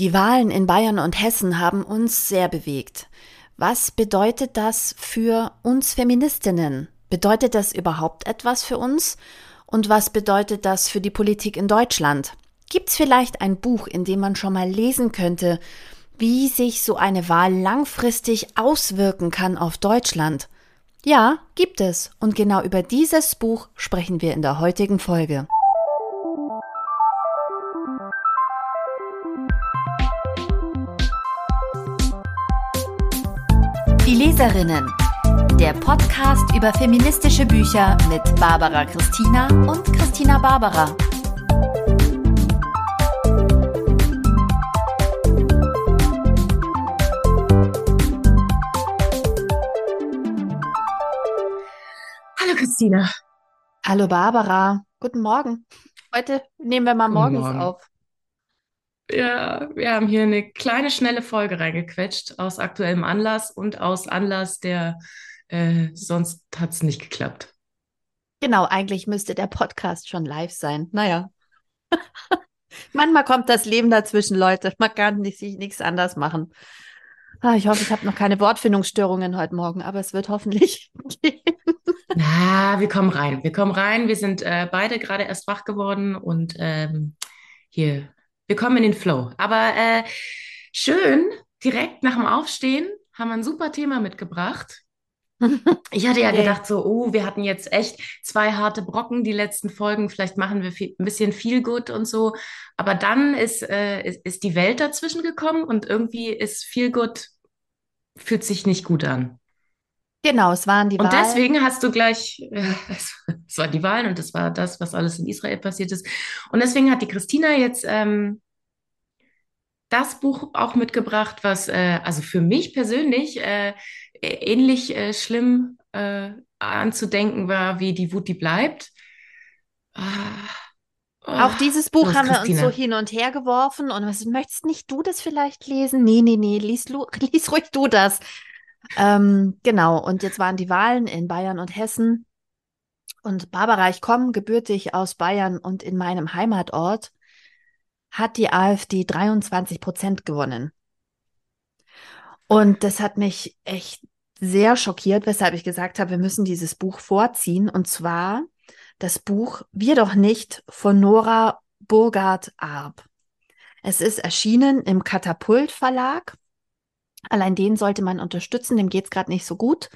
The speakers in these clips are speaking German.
Die Wahlen in Bayern und Hessen haben uns sehr bewegt. Was bedeutet das für uns Feministinnen? Bedeutet das überhaupt etwas für uns? Und was bedeutet das für die Politik in Deutschland? Gibt es vielleicht ein Buch, in dem man schon mal lesen könnte, wie sich so eine Wahl langfristig auswirken kann auf Deutschland? Ja, gibt es. Und genau über dieses Buch sprechen wir in der heutigen Folge. Die Leserinnen. Der Podcast über feministische Bücher mit Barbara Christina und Christina Barbara. Hallo Christina. Hallo Barbara. Guten Morgen. Heute nehmen wir mal Guten morgens Morgen. auf. Ja, wir haben hier eine kleine, schnelle Folge reingequetscht aus aktuellem Anlass und aus Anlass, der äh, sonst hat es nicht geklappt. Genau, eigentlich müsste der Podcast schon live sein. Naja. Manchmal kommt das Leben dazwischen, Leute. Man kann nicht, sich nichts anders machen. Ah, ich hoffe, ich habe noch keine Wortfindungsstörungen heute Morgen, aber es wird hoffentlich gehen. Na, wir kommen rein. Wir kommen rein. Wir sind äh, beide gerade erst wach geworden und ähm, hier, wir kommen in den Flow. Aber äh, schön, direkt nach dem Aufstehen haben wir ein super Thema mitgebracht. Ich hatte ja gedacht, so, oh, wir hatten jetzt echt zwei harte Brocken, die letzten Folgen. Vielleicht machen wir viel, ein bisschen viel gut und so. Aber dann ist, äh, ist, ist die Welt dazwischen gekommen und irgendwie ist viel gut, fühlt sich nicht gut an. Genau, es waren die Und Wahlen. deswegen hast du gleich, äh, es, es waren die Wahlen und es war das, was alles in Israel passiert ist. Und deswegen hat die Christina jetzt ähm, das Buch auch mitgebracht, was äh, also für mich persönlich äh, ähnlich äh, schlimm äh, anzudenken war wie Die Wut, die bleibt. Ah, Auch oh, dieses Buch haben wir uns Christina. so hin und her geworfen und was möchtest nicht du das vielleicht lesen? Nee, nee, nee, lies, lies ruhig du das. Ähm, genau, und jetzt waren die Wahlen in Bayern und Hessen. Und Barbara, ich komme gebürtig aus Bayern und in meinem Heimatort hat die AfD 23 Prozent gewonnen. Und das hat mich echt sehr schockiert, weshalb ich gesagt habe, wir müssen dieses Buch vorziehen. Und zwar das Buch Wir doch nicht von Nora Burgard-Arp. Es ist erschienen im Katapult Verlag. Allein den sollte man unterstützen, dem geht es gerade nicht so gut.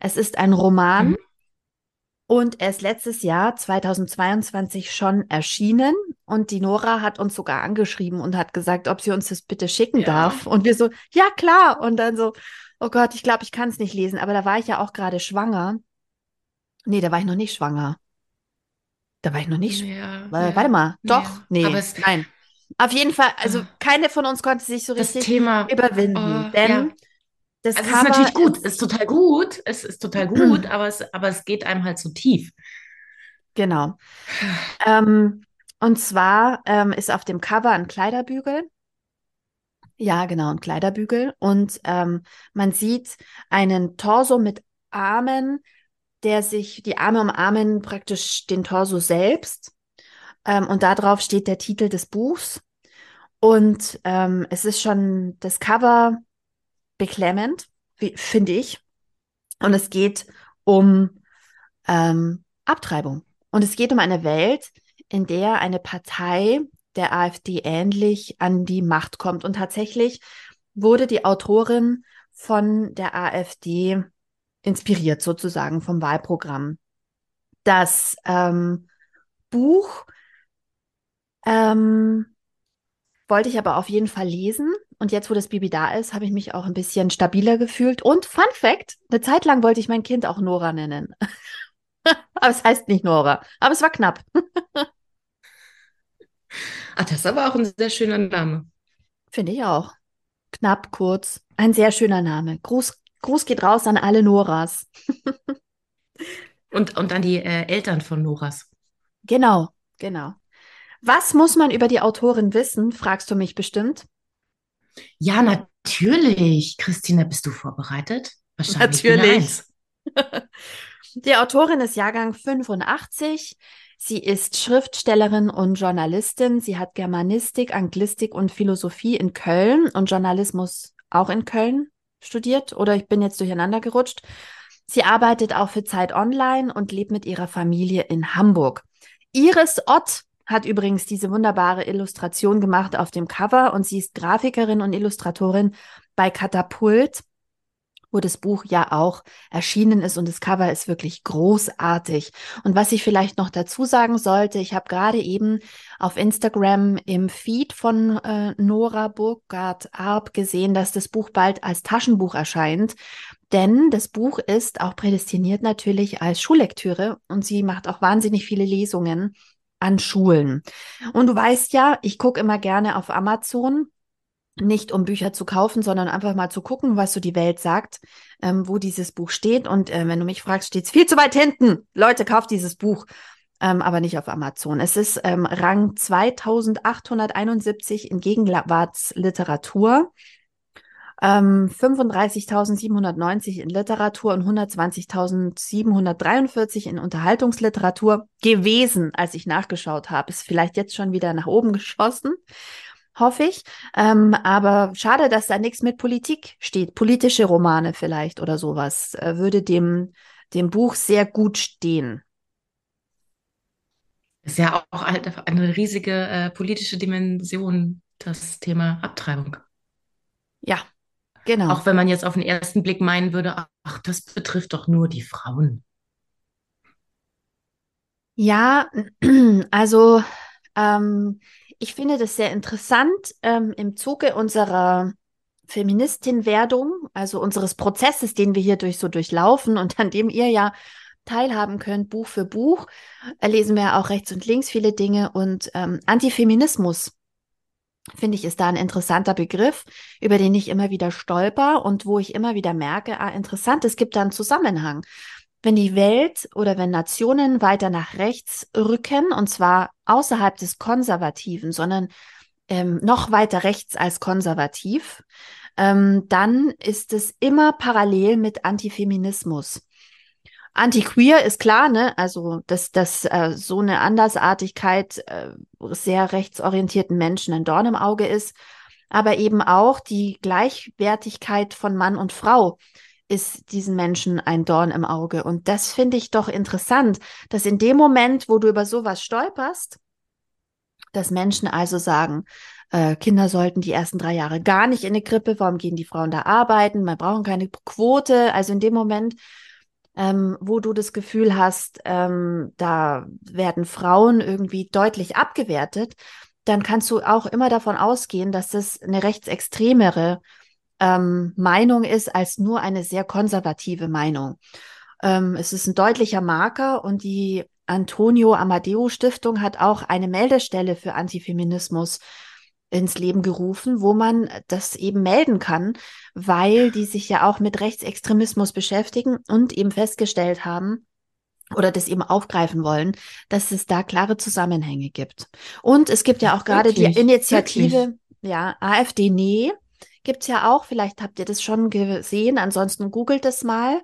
Es ist ein Roman Mhm. und er ist letztes Jahr 2022 schon erschienen. Und die Nora hat uns sogar angeschrieben und hat gesagt, ob sie uns das bitte schicken Ja. darf. Und wir so, ja klar. Und dann so, oh Gott, ich glaube, ich kann es nicht lesen. Aber da war ich ja auch gerade schwanger. Nee, da war ich noch nicht schwanger. Da war ich noch nicht Ja, ja, Warte mal, doch, nee, nein. Auf jeden Fall, also Ah. keine von uns konnte sich so richtig Thema, überwinden, oh, denn ja. das Also es ist Cover natürlich gut, ist- es ist total gut, es ist total gut, aber es, aber es geht einem halt so tief. genau. Ähm, und zwar ähm, ist auf dem Cover ein Kleiderbügel. Ja, genau, ein Kleiderbügel. Und ähm, man sieht einen Torso mit Armen, der sich, die Arme umarmen praktisch den Torso selbst. Ähm, und da drauf steht der Titel des Buchs. Und ähm, es ist schon das Cover beklemmend, finde ich. Und es geht um ähm, Abtreibung. Und es geht um eine Welt, in der eine Partei der AfD ähnlich an die Macht kommt. Und tatsächlich wurde die Autorin von der AfD inspiriert, sozusagen vom Wahlprogramm. Das ähm, Buch ähm, wollte ich aber auf jeden Fall lesen. Und jetzt, wo das Baby da ist, habe ich mich auch ein bisschen stabiler gefühlt. Und Fun Fact, eine Zeit lang wollte ich mein Kind auch Nora nennen. aber es heißt nicht Nora. Aber es war knapp. Ah, das ist aber auch ein sehr schöner Name. Finde ich auch. Knapp, kurz. Ein sehr schöner Name. Gruß, Gruß geht raus an alle Noras. Und, und an die äh, Eltern von Noras. Genau, genau. Was muss man über die Autorin wissen, fragst du mich bestimmt. Ja, natürlich. Christina, bist du vorbereitet? Wahrscheinlich Natürlich. Die Autorin ist Jahrgang 85, Sie ist Schriftstellerin und Journalistin. Sie hat Germanistik, Anglistik und Philosophie in Köln und Journalismus auch in Köln studiert. Oder ich bin jetzt durcheinander gerutscht. Sie arbeitet auch für Zeit Online und lebt mit ihrer Familie in Hamburg. Iris Ott hat übrigens diese wunderbare Illustration gemacht auf dem Cover und sie ist Grafikerin und Illustratorin bei Katapult wo das Buch ja auch erschienen ist und das Cover ist wirklich großartig. Und was ich vielleicht noch dazu sagen sollte, ich habe gerade eben auf Instagram im Feed von äh, Nora Burgard Arp gesehen, dass das Buch bald als Taschenbuch erscheint. Denn das Buch ist auch prädestiniert natürlich als Schullektüre und sie macht auch wahnsinnig viele Lesungen an Schulen. Und du weißt ja, ich gucke immer gerne auf Amazon nicht um Bücher zu kaufen, sondern einfach mal zu gucken, was so die Welt sagt, ähm, wo dieses Buch steht. Und äh, wenn du mich fragst, steht es viel zu weit hinten. Leute, kauft dieses Buch, ähm, aber nicht auf Amazon. Es ist ähm, Rang 2871 in Gegenwartsliteratur. 35.790 ähm, in Literatur und 120.743 in Unterhaltungsliteratur gewesen, als ich nachgeschaut habe. Ist vielleicht jetzt schon wieder nach oben geschossen hoffe ich. Ähm, aber schade, dass da nichts mit Politik steht. Politische Romane vielleicht oder sowas äh, würde dem, dem Buch sehr gut stehen. Ist ja auch eine riesige äh, politische Dimension, das Thema Abtreibung. Ja, genau. Auch wenn man jetzt auf den ersten Blick meinen würde, ach, das betrifft doch nur die Frauen. Ja, also ähm, ich finde das sehr interessant ähm, im Zuge unserer Feministin-Werdung, also unseres Prozesses, den wir hier durch so durchlaufen und an dem ihr ja teilhaben könnt, Buch für Buch, äh, lesen wir auch rechts und links viele Dinge und ähm, Antifeminismus finde ich, ist da ein interessanter Begriff, über den ich immer wieder stolper und wo ich immer wieder merke, ah, interessant, es gibt da einen Zusammenhang. Wenn die Welt oder wenn Nationen weiter nach rechts rücken, und zwar außerhalb des Konservativen, sondern ähm, noch weiter rechts als konservativ, ähm, dann ist es immer parallel mit Antifeminismus. Antiqueer ist klar, ne? Also, dass, dass äh, so eine Andersartigkeit äh, sehr rechtsorientierten Menschen ein Dorn im Auge ist, aber eben auch die Gleichwertigkeit von Mann und Frau ist diesen Menschen ein Dorn im Auge. Und das finde ich doch interessant, dass in dem Moment, wo du über sowas stolperst, dass Menschen also sagen, äh, Kinder sollten die ersten drei Jahre gar nicht in eine Krippe, warum gehen die Frauen da arbeiten, wir brauchen keine Quote. Also in dem Moment, ähm, wo du das Gefühl hast, ähm, da werden Frauen irgendwie deutlich abgewertet, dann kannst du auch immer davon ausgehen, dass das eine rechtsextremere ähm, Meinung ist als nur eine sehr konservative Meinung. Ähm, es ist ein deutlicher Marker und die Antonio Amadeo Stiftung hat auch eine Meldestelle für Antifeminismus ins Leben gerufen, wo man das eben melden kann, weil die sich ja auch mit Rechtsextremismus beschäftigen und eben festgestellt haben, oder das eben aufgreifen wollen, dass es da klare Zusammenhänge gibt. Und es gibt ja auch gerade die Initiative, wirklich? ja, AfD Nee, gibt's ja auch. Vielleicht habt ihr das schon gesehen. Ansonsten googelt es mal.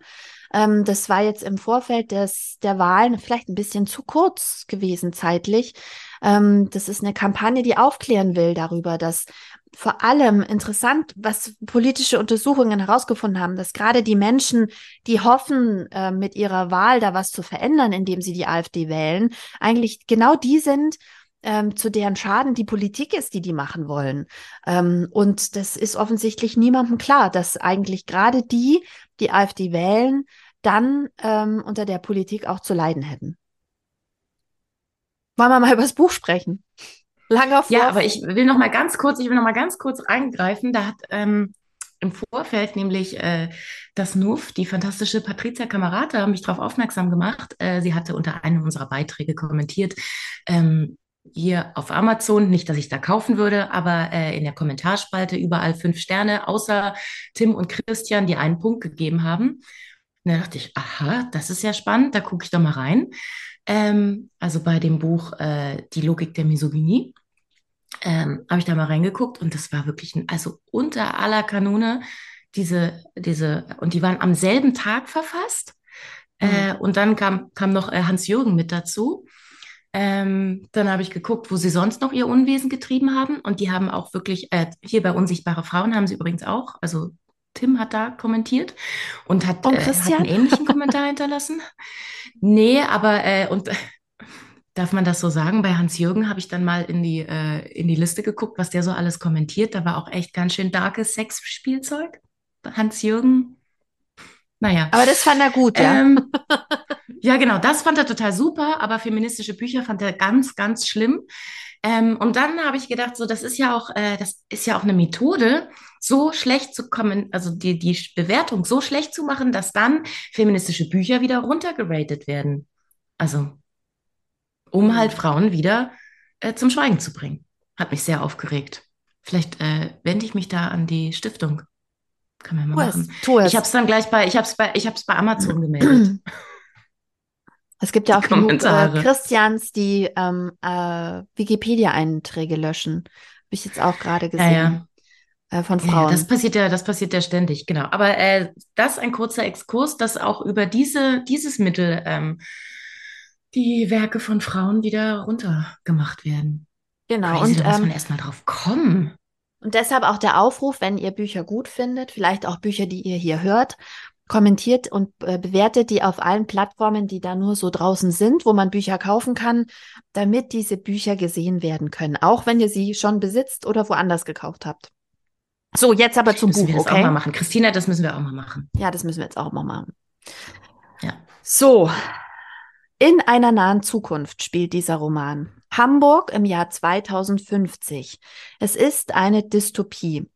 Ähm, das war jetzt im Vorfeld des, der Wahlen vielleicht ein bisschen zu kurz gewesen zeitlich. Ähm, das ist eine Kampagne, die aufklären will darüber, dass vor allem interessant, was politische Untersuchungen herausgefunden haben, dass gerade die Menschen, die hoffen, äh, mit ihrer Wahl da was zu verändern, indem sie die AfD wählen, eigentlich genau die sind, ähm, zu deren Schaden die Politik ist, die die machen wollen. Ähm, und das ist offensichtlich niemandem klar, dass eigentlich gerade die, die AfD wählen, dann ähm, unter der Politik auch zu leiden hätten. Wollen wir mal über das Buch sprechen? Langer Vorf Ja, aber ich will noch mal ganz kurz, ich will noch mal ganz kurz eingreifen. Da hat ähm, im Vorfeld nämlich äh, das NUF, die fantastische Patricia Kamerata, mich darauf aufmerksam gemacht. Äh, sie hatte unter einem unserer Beiträge kommentiert, ähm, hier auf Amazon, nicht, dass ich da kaufen würde, aber äh, in der Kommentarspalte überall fünf Sterne, außer Tim und Christian, die einen Punkt gegeben haben. Und da dachte ich, aha, das ist ja spannend, da gucke ich doch mal rein. Ähm, also bei dem Buch äh, Die Logik der Misogynie ähm, habe ich da mal reingeguckt und das war wirklich, ein, also unter aller Kanone, diese, diese, und die waren am selben Tag verfasst. Mhm. Äh, und dann kam, kam noch äh, Hans-Jürgen mit dazu. Ähm, dann habe ich geguckt, wo sie sonst noch ihr Unwesen getrieben haben. Und die haben auch wirklich, äh, hier bei Unsichtbare Frauen haben sie übrigens auch, also Tim hat da kommentiert und hat, Und äh, hat Christian? einen ähnlichen Kommentar hinterlassen. Nee, aber äh, und darf man das so sagen? Bei Hans-Jürgen habe ich dann mal in die, äh, in die Liste geguckt, was der so alles kommentiert. Da war auch echt ganz schön darkes Sexspielzeug. Hans-Jürgen, naja. Aber das fand er gut, ja. Ähm, ja, genau, das fand er total super, aber feministische Bücher fand er ganz, ganz schlimm. Ähm, und dann habe ich gedacht, so, das ist ja auch, äh, das ist ja auch eine Methode, so schlecht zu kommen, also die, die Bewertung so schlecht zu machen, dass dann feministische Bücher wieder runtergeratet werden. Also, um halt Frauen wieder äh, zum Schweigen zu bringen. Hat mich sehr aufgeregt. Vielleicht äh, wende ich mich da an die Stiftung. Kann man mal Tu es, machen. tu es. Ich habe es dann gleich bei, ich habe es bei, ich habe es bei Amazon gemeldet. Es gibt ja auch genug äh. Christians, die ähm, äh, Wikipedia-Einträge löschen. Habe ich jetzt auch gerade Ja, ja. gesehen. Äh, von Ja, ja, Frauen. das passiert ja, das passiert ja ständig, genau. Aber äh, das ein kurzer Exkurs, dass auch über diese, dieses Mittel ähm, die Werke von Frauen wieder runtergemacht werden. genau. Crazy, Und, da muss man ähm, erstmal drauf kommen. und deshalb auch der Aufruf, wenn ihr Bücher gut findet, vielleicht auch Bücher, die ihr hier hört, kommentiert und äh, bewertet die auf allen Plattformen, die da nur so draußen sind, wo man Bücher kaufen kann, damit diese Bücher gesehen werden können, auch wenn ihr sie schon besitzt oder woanders gekauft habt. So, jetzt aber zum Müssen Buch, wir das auch okay? mal machen. Christina, das müssen wir auch mal machen. Ja, das müssen wir jetzt auch mal machen. Ja. So, in einer nahen Zukunft spielt dieser Roman. Hamburg im Jahr 2050. Es ist eine Dystopie.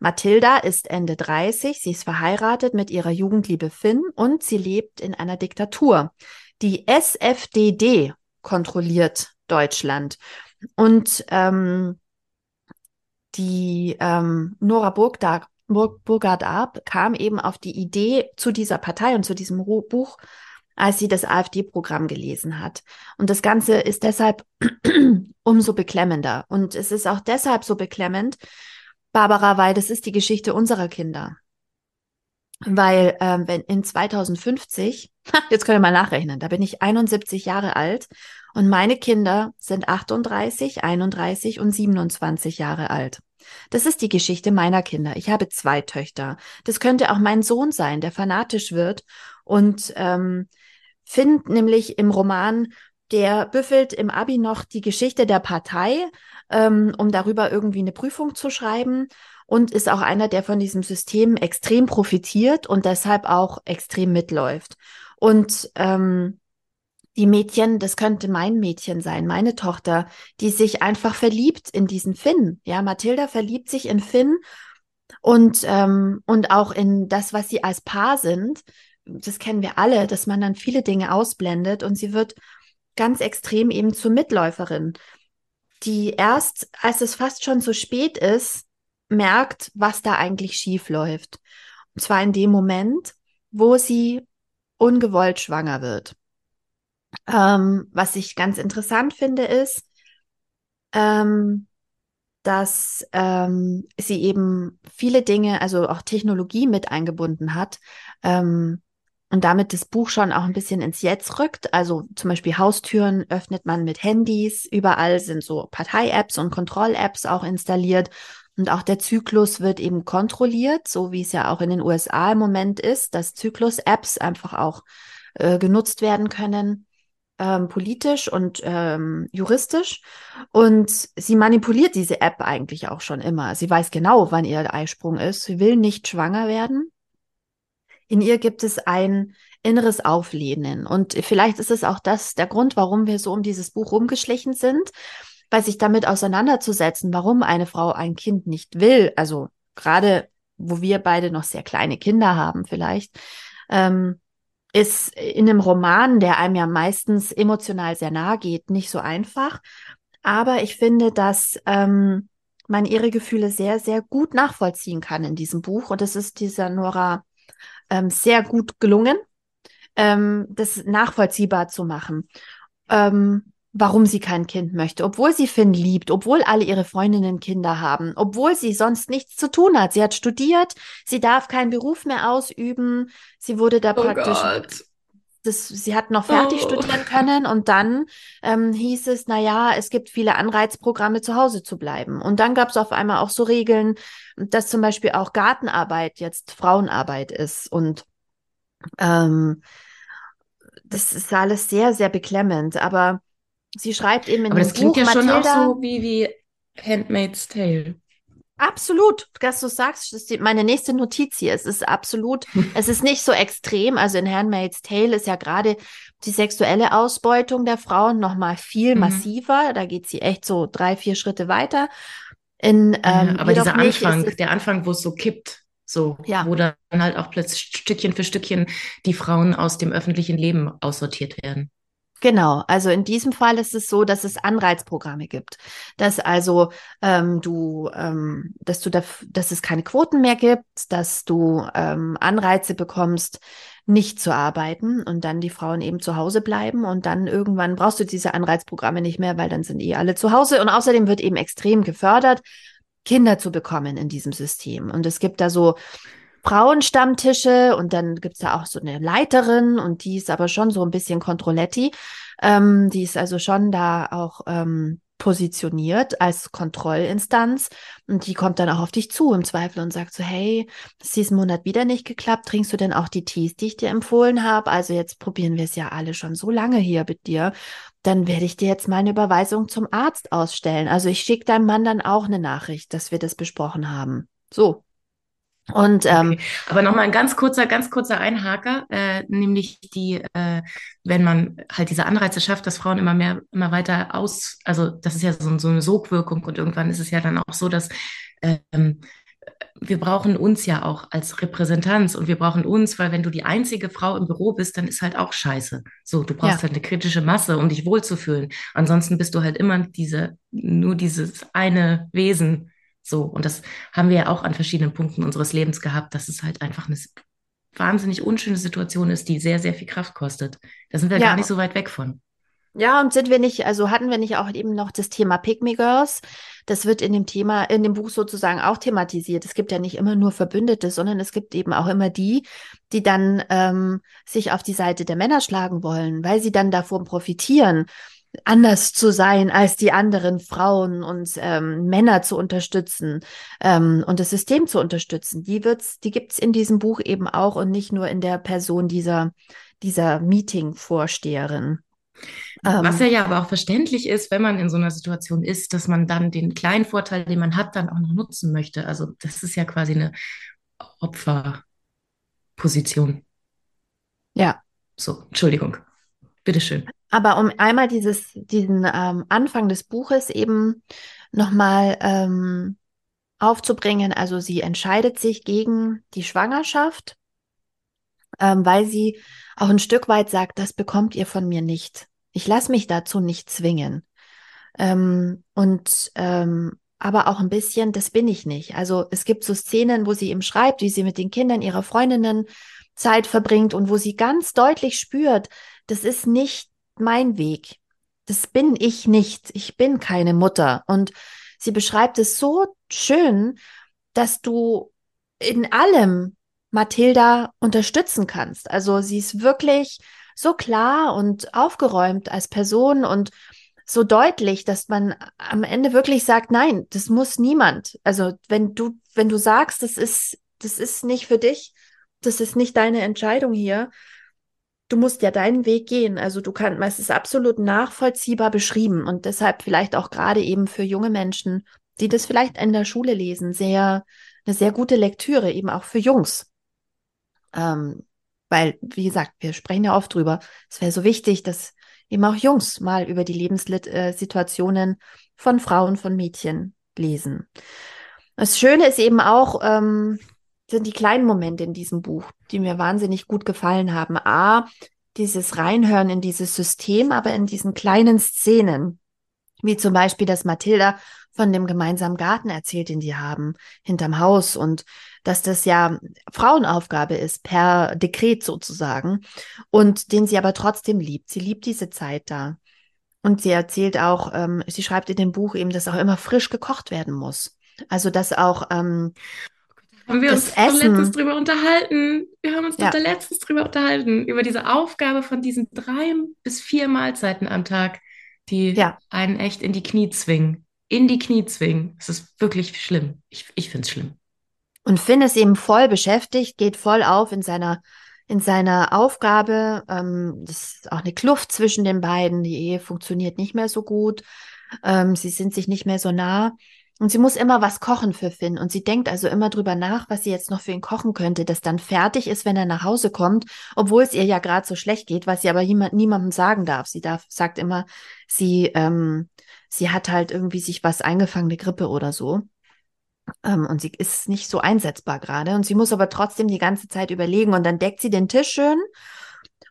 Mathilda ist Ende 30, sie ist verheiratet mit ihrer Jugendliebe Finn und sie lebt in einer Diktatur. Die SFDD kontrolliert Deutschland. Und ähm, die ähm, Nora Burgdag, Burg, Burgard kam eben auf die Idee zu dieser Partei und zu diesem Buch, als sie das AfD-Programm gelesen hat. Und das Ganze ist deshalb umso beklemmender. Und es ist auch deshalb so beklemmend, Barbara, weil das ist die Geschichte unserer Kinder. Weil ähm, wenn in 2050, jetzt können wir mal nachrechnen, da bin ich 71 Jahre alt und meine Kinder sind 38, 31 und 27 Jahre alt. Das ist die Geschichte meiner Kinder. Ich habe zwei Töchter. Das könnte auch mein Sohn sein, der fanatisch wird und ähm, findet nämlich im Roman, der büffelt im Abi noch die Geschichte der Partei, ähm, um darüber irgendwie eine Prüfung zu schreiben und ist auch einer, der von diesem System extrem profitiert und deshalb auch extrem mitläuft. Und ähm, die Mädchen, das könnte mein Mädchen sein, meine Tochter, die sich einfach verliebt in diesen Finn. Ja, Mathilda verliebt sich in Finn und, ähm, und auch in das, was sie als Paar sind. Das kennen wir alle, dass man dann viele Dinge ausblendet und sie wird ganz extrem eben zur Mitläuferin, die erst, als es fast schon zu spät ist, merkt, was da eigentlich schief läuft. Und zwar in dem Moment, wo sie ungewollt schwanger wird. Ähm, was ich ganz interessant finde, ist, ähm, dass ähm, sie eben viele Dinge, also auch Technologie mit eingebunden hat ähm, und damit das Buch schon auch ein bisschen ins Jetzt rückt. Also zum Beispiel Haustüren öffnet man mit Handys, überall sind so Partei-Apps und Kontroll-Apps auch installiert. Und auch der Zyklus wird eben kontrolliert, so wie es ja auch in den USA im Moment ist, dass Zyklus-Apps einfach auch äh, genutzt werden können ähm, politisch und ähm, juristisch. Und sie manipuliert diese App eigentlich auch schon immer. Sie weiß genau, wann ihr Eisprung ist. Sie will nicht schwanger werden. In ihr gibt es ein inneres Auflehnen. Und vielleicht ist es auch das der Grund, warum wir so um dieses Buch rumgeschlichen sind, weil sich damit auseinanderzusetzen, warum eine Frau ein Kind nicht will. Also gerade, wo wir beide noch sehr kleine Kinder haben, vielleicht. Ähm, ist in einem Roman, der einem ja meistens emotional sehr nahe geht, nicht so einfach. Aber ich finde, dass ähm, man ihre Gefühle sehr, sehr gut nachvollziehen kann in diesem Buch. Und es ist dieser Nora ähm, sehr gut gelungen, ähm, das nachvollziehbar zu machen. Ähm, warum sie kein Kind möchte, obwohl sie Finn liebt, obwohl alle ihre Freundinnen Kinder haben, obwohl sie sonst nichts zu tun hat. Sie hat studiert, sie darf keinen Beruf mehr ausüben, sie wurde da Oh praktisch Gott. Das, sie hat noch fertig Oh. studieren können und dann ähm, hieß es, na ja, es gibt viele Anreizprogramme, zu Hause zu bleiben. Und dann gab es auf einmal auch so Regeln, dass zum Beispiel auch Gartenarbeit jetzt Frauenarbeit ist. Und ähm, das ist alles sehr, sehr beklemmend. Aber sie schreibt eben in Aber dem das klingt Buch ja schon auch Mathilda, so wie, wie Handmaid's Tale. Absolut, dass du sagst, das ist meine nächste Notiz hier. Es ist absolut, es ist nicht so extrem. Also in Handmaid's Tale ist ja gerade die sexuelle Ausbeutung der Frauen noch mal viel Mhm. massiver. Da geht sie echt so drei, vier Schritte weiter. In, ähm, aber dieser nicht, Anfang, der Anfang, wo es so kippt, so, Ja. wo dann halt auch plötzlich Stückchen für Stückchen die Frauen aus dem öffentlichen Leben aussortiert werden. Genau, also in diesem Fall ist es so, dass es Anreizprogramme gibt, dass also ähm, du, ähm, dass du da, dass es keine Quoten mehr gibt, dass du ähm, Anreize bekommst, nicht zu arbeiten und dann die Frauen eben zu Hause bleiben und dann irgendwann brauchst du diese Anreizprogramme nicht mehr, weil dann sind eh alle zu Hause. Und außerdem wird eben extrem gefördert, Kinder zu bekommen in diesem System. Und es gibt da so Frauenstammtische und dann gibt's da auch so eine Leiterin und die ist aber schon so ein bisschen Controletti. Ähm, die ist also schon da auch ähm, positioniert als Kontrollinstanz und die kommt dann auch auf dich zu im Zweifel und sagt so, hey, ist diesen Monat wieder nicht geklappt, trinkst du denn auch die Tees, die ich dir empfohlen habe? Also jetzt probieren wir es ja alle schon so lange hier mit dir. Dann werde ich dir jetzt mal eine Überweisung zum Arzt ausstellen. Also ich schicke deinem Mann dann auch eine Nachricht, dass wir das besprochen haben. So. Und ähm, Okay. Aber nochmal ein ganz kurzer, ganz kurzer Einhaker, äh, nämlich die, äh, wenn man halt diese Anreize schafft, dass Frauen immer mehr, immer weiter aus, also das ist ja so, so eine Sogwirkung und irgendwann ist es ja dann auch so, dass ähm, wir brauchen uns ja auch als Repräsentanz und wir brauchen uns, weil wenn du die einzige Frau im Büro bist, dann ist halt auch scheiße. So, du brauchst Ja. halt eine kritische Masse, um dich wohlzufühlen. Ansonsten bist du halt immer diese, nur dieses eine Wesen. So, und das haben wir ja auch an verschiedenen Punkten unseres Lebens gehabt, dass es halt einfach eine wahnsinnig unschöne Situation ist, die sehr, sehr viel Kraft kostet. Da sind wir Ja. gar nicht so weit weg von. Ja, und sind wir nicht, also hatten wir nicht auch eben noch das Thema Pygmy Girls? Das wird in dem Thema, in dem Buch sozusagen auch thematisiert. Es gibt ja nicht immer nur Verbündete, sondern es gibt eben auch immer die, die dann ähm, sich auf die Seite der Männer schlagen wollen, weil sie dann davon profitieren, anders zu sein als die anderen Frauen und ähm, Männer zu unterstützen ähm, und das System zu unterstützen. Die wird's, die gibt's in diesem Buch eben auch und nicht nur in der Person dieser, dieser Meeting-Vorsteherin. Was Ähm, ja, ja aber auch verständlich ist, wenn man in so einer Situation ist, dass man dann den kleinen Vorteil, den man hat, dann auch noch nutzen möchte. Also das ist ja quasi eine Opferposition. ja. So, Entschuldigung. Bitteschön. Aber um einmal dieses, diesen ähm, Anfang des Buches eben nochmal ähm, aufzubringen, also sie entscheidet sich gegen die Schwangerschaft, ähm, weil sie auch ein Stück weit sagt, das bekommt ihr von mir nicht. Ich lasse mich dazu nicht zwingen. Ähm, und ähm, aber auch ein bisschen, das bin ich nicht. Also es gibt so Szenen, wo sie ihm schreibt, wie sie mit den Kindern ihrer Freundinnen Zeit verbringt und wo sie ganz deutlich spürt, das ist nicht mein Weg. Das bin ich nicht. Ich bin keine Mutter. Und sie beschreibt es so schön, dass du in allem Mathilda unterstützen kannst. Also sie ist wirklich so klar und aufgeräumt als Person und so deutlich, dass man am Ende wirklich sagt, nein, das muss niemand. Also wenn du, wenn du sagst, das ist, das ist nicht für dich, das ist nicht deine Entscheidung hier, du musst ja deinen Weg gehen. Also du kannst, es ist absolut nachvollziehbar beschrieben und deshalb vielleicht auch gerade eben für junge Menschen, die das vielleicht in der Schule lesen, sehr, eine sehr gute Lektüre, eben auch für Jungs. Ähm, weil, wie gesagt, wir sprechen ja oft drüber. Es wäre so wichtig, dass eben auch Jungs mal über die Lebenssituationen von Frauen, von Mädchen lesen. Das Schöne ist eben auch, ähm, sind die kleinen Momente in diesem Buch, die mir wahnsinnig gut gefallen haben. A, dieses Reinhören in dieses System, aber in diesen kleinen Szenen, wie zum Beispiel, dass Mathilda von dem gemeinsamen Garten erzählt, den die haben, hinterm Haus und dass das ja Frauenaufgabe ist, per Dekret sozusagen, und den sie aber trotzdem liebt. Sie liebt diese Zeit da. Und sie erzählt auch, ähm, sie schreibt in dem Buch eben, dass auch immer frisch gekocht werden muss. Also, dass auch, ähm, Haben wir das uns doch Essen. letztens drüber unterhalten. Wir haben uns doch Ja, da letztens drüber unterhalten. Über diese Aufgabe von diesen drei bis vier Mahlzeiten am Tag, die ja. einen echt in die Knie zwingen. In die Knie zwingen. Es ist wirklich schlimm. Ich, ich finde es schlimm. Und Finn ist eben voll beschäftigt, geht voll auf in seiner, in seiner Aufgabe. Ähm, das ist auch eine Kluft zwischen den beiden. Die Ehe funktioniert nicht mehr so gut. Ähm, sie sind sich nicht mehr so nah. Und sie muss immer was kochen für Finn. Und sie denkt also immer drüber nach, was sie jetzt noch für ihn kochen könnte, das dann fertig ist, wenn er nach Hause kommt, obwohl es ihr ja gerade so schlecht geht, was sie aber jemand, niemandem sagen darf. Sie darf, sagt immer, sie, ähm, sie hat halt irgendwie sich was eingefangen, eine Grippe oder so. Ähm, und sie ist nicht so einsetzbar gerade. Und sie muss aber trotzdem die ganze Zeit überlegen. Und dann deckt sie den Tisch schön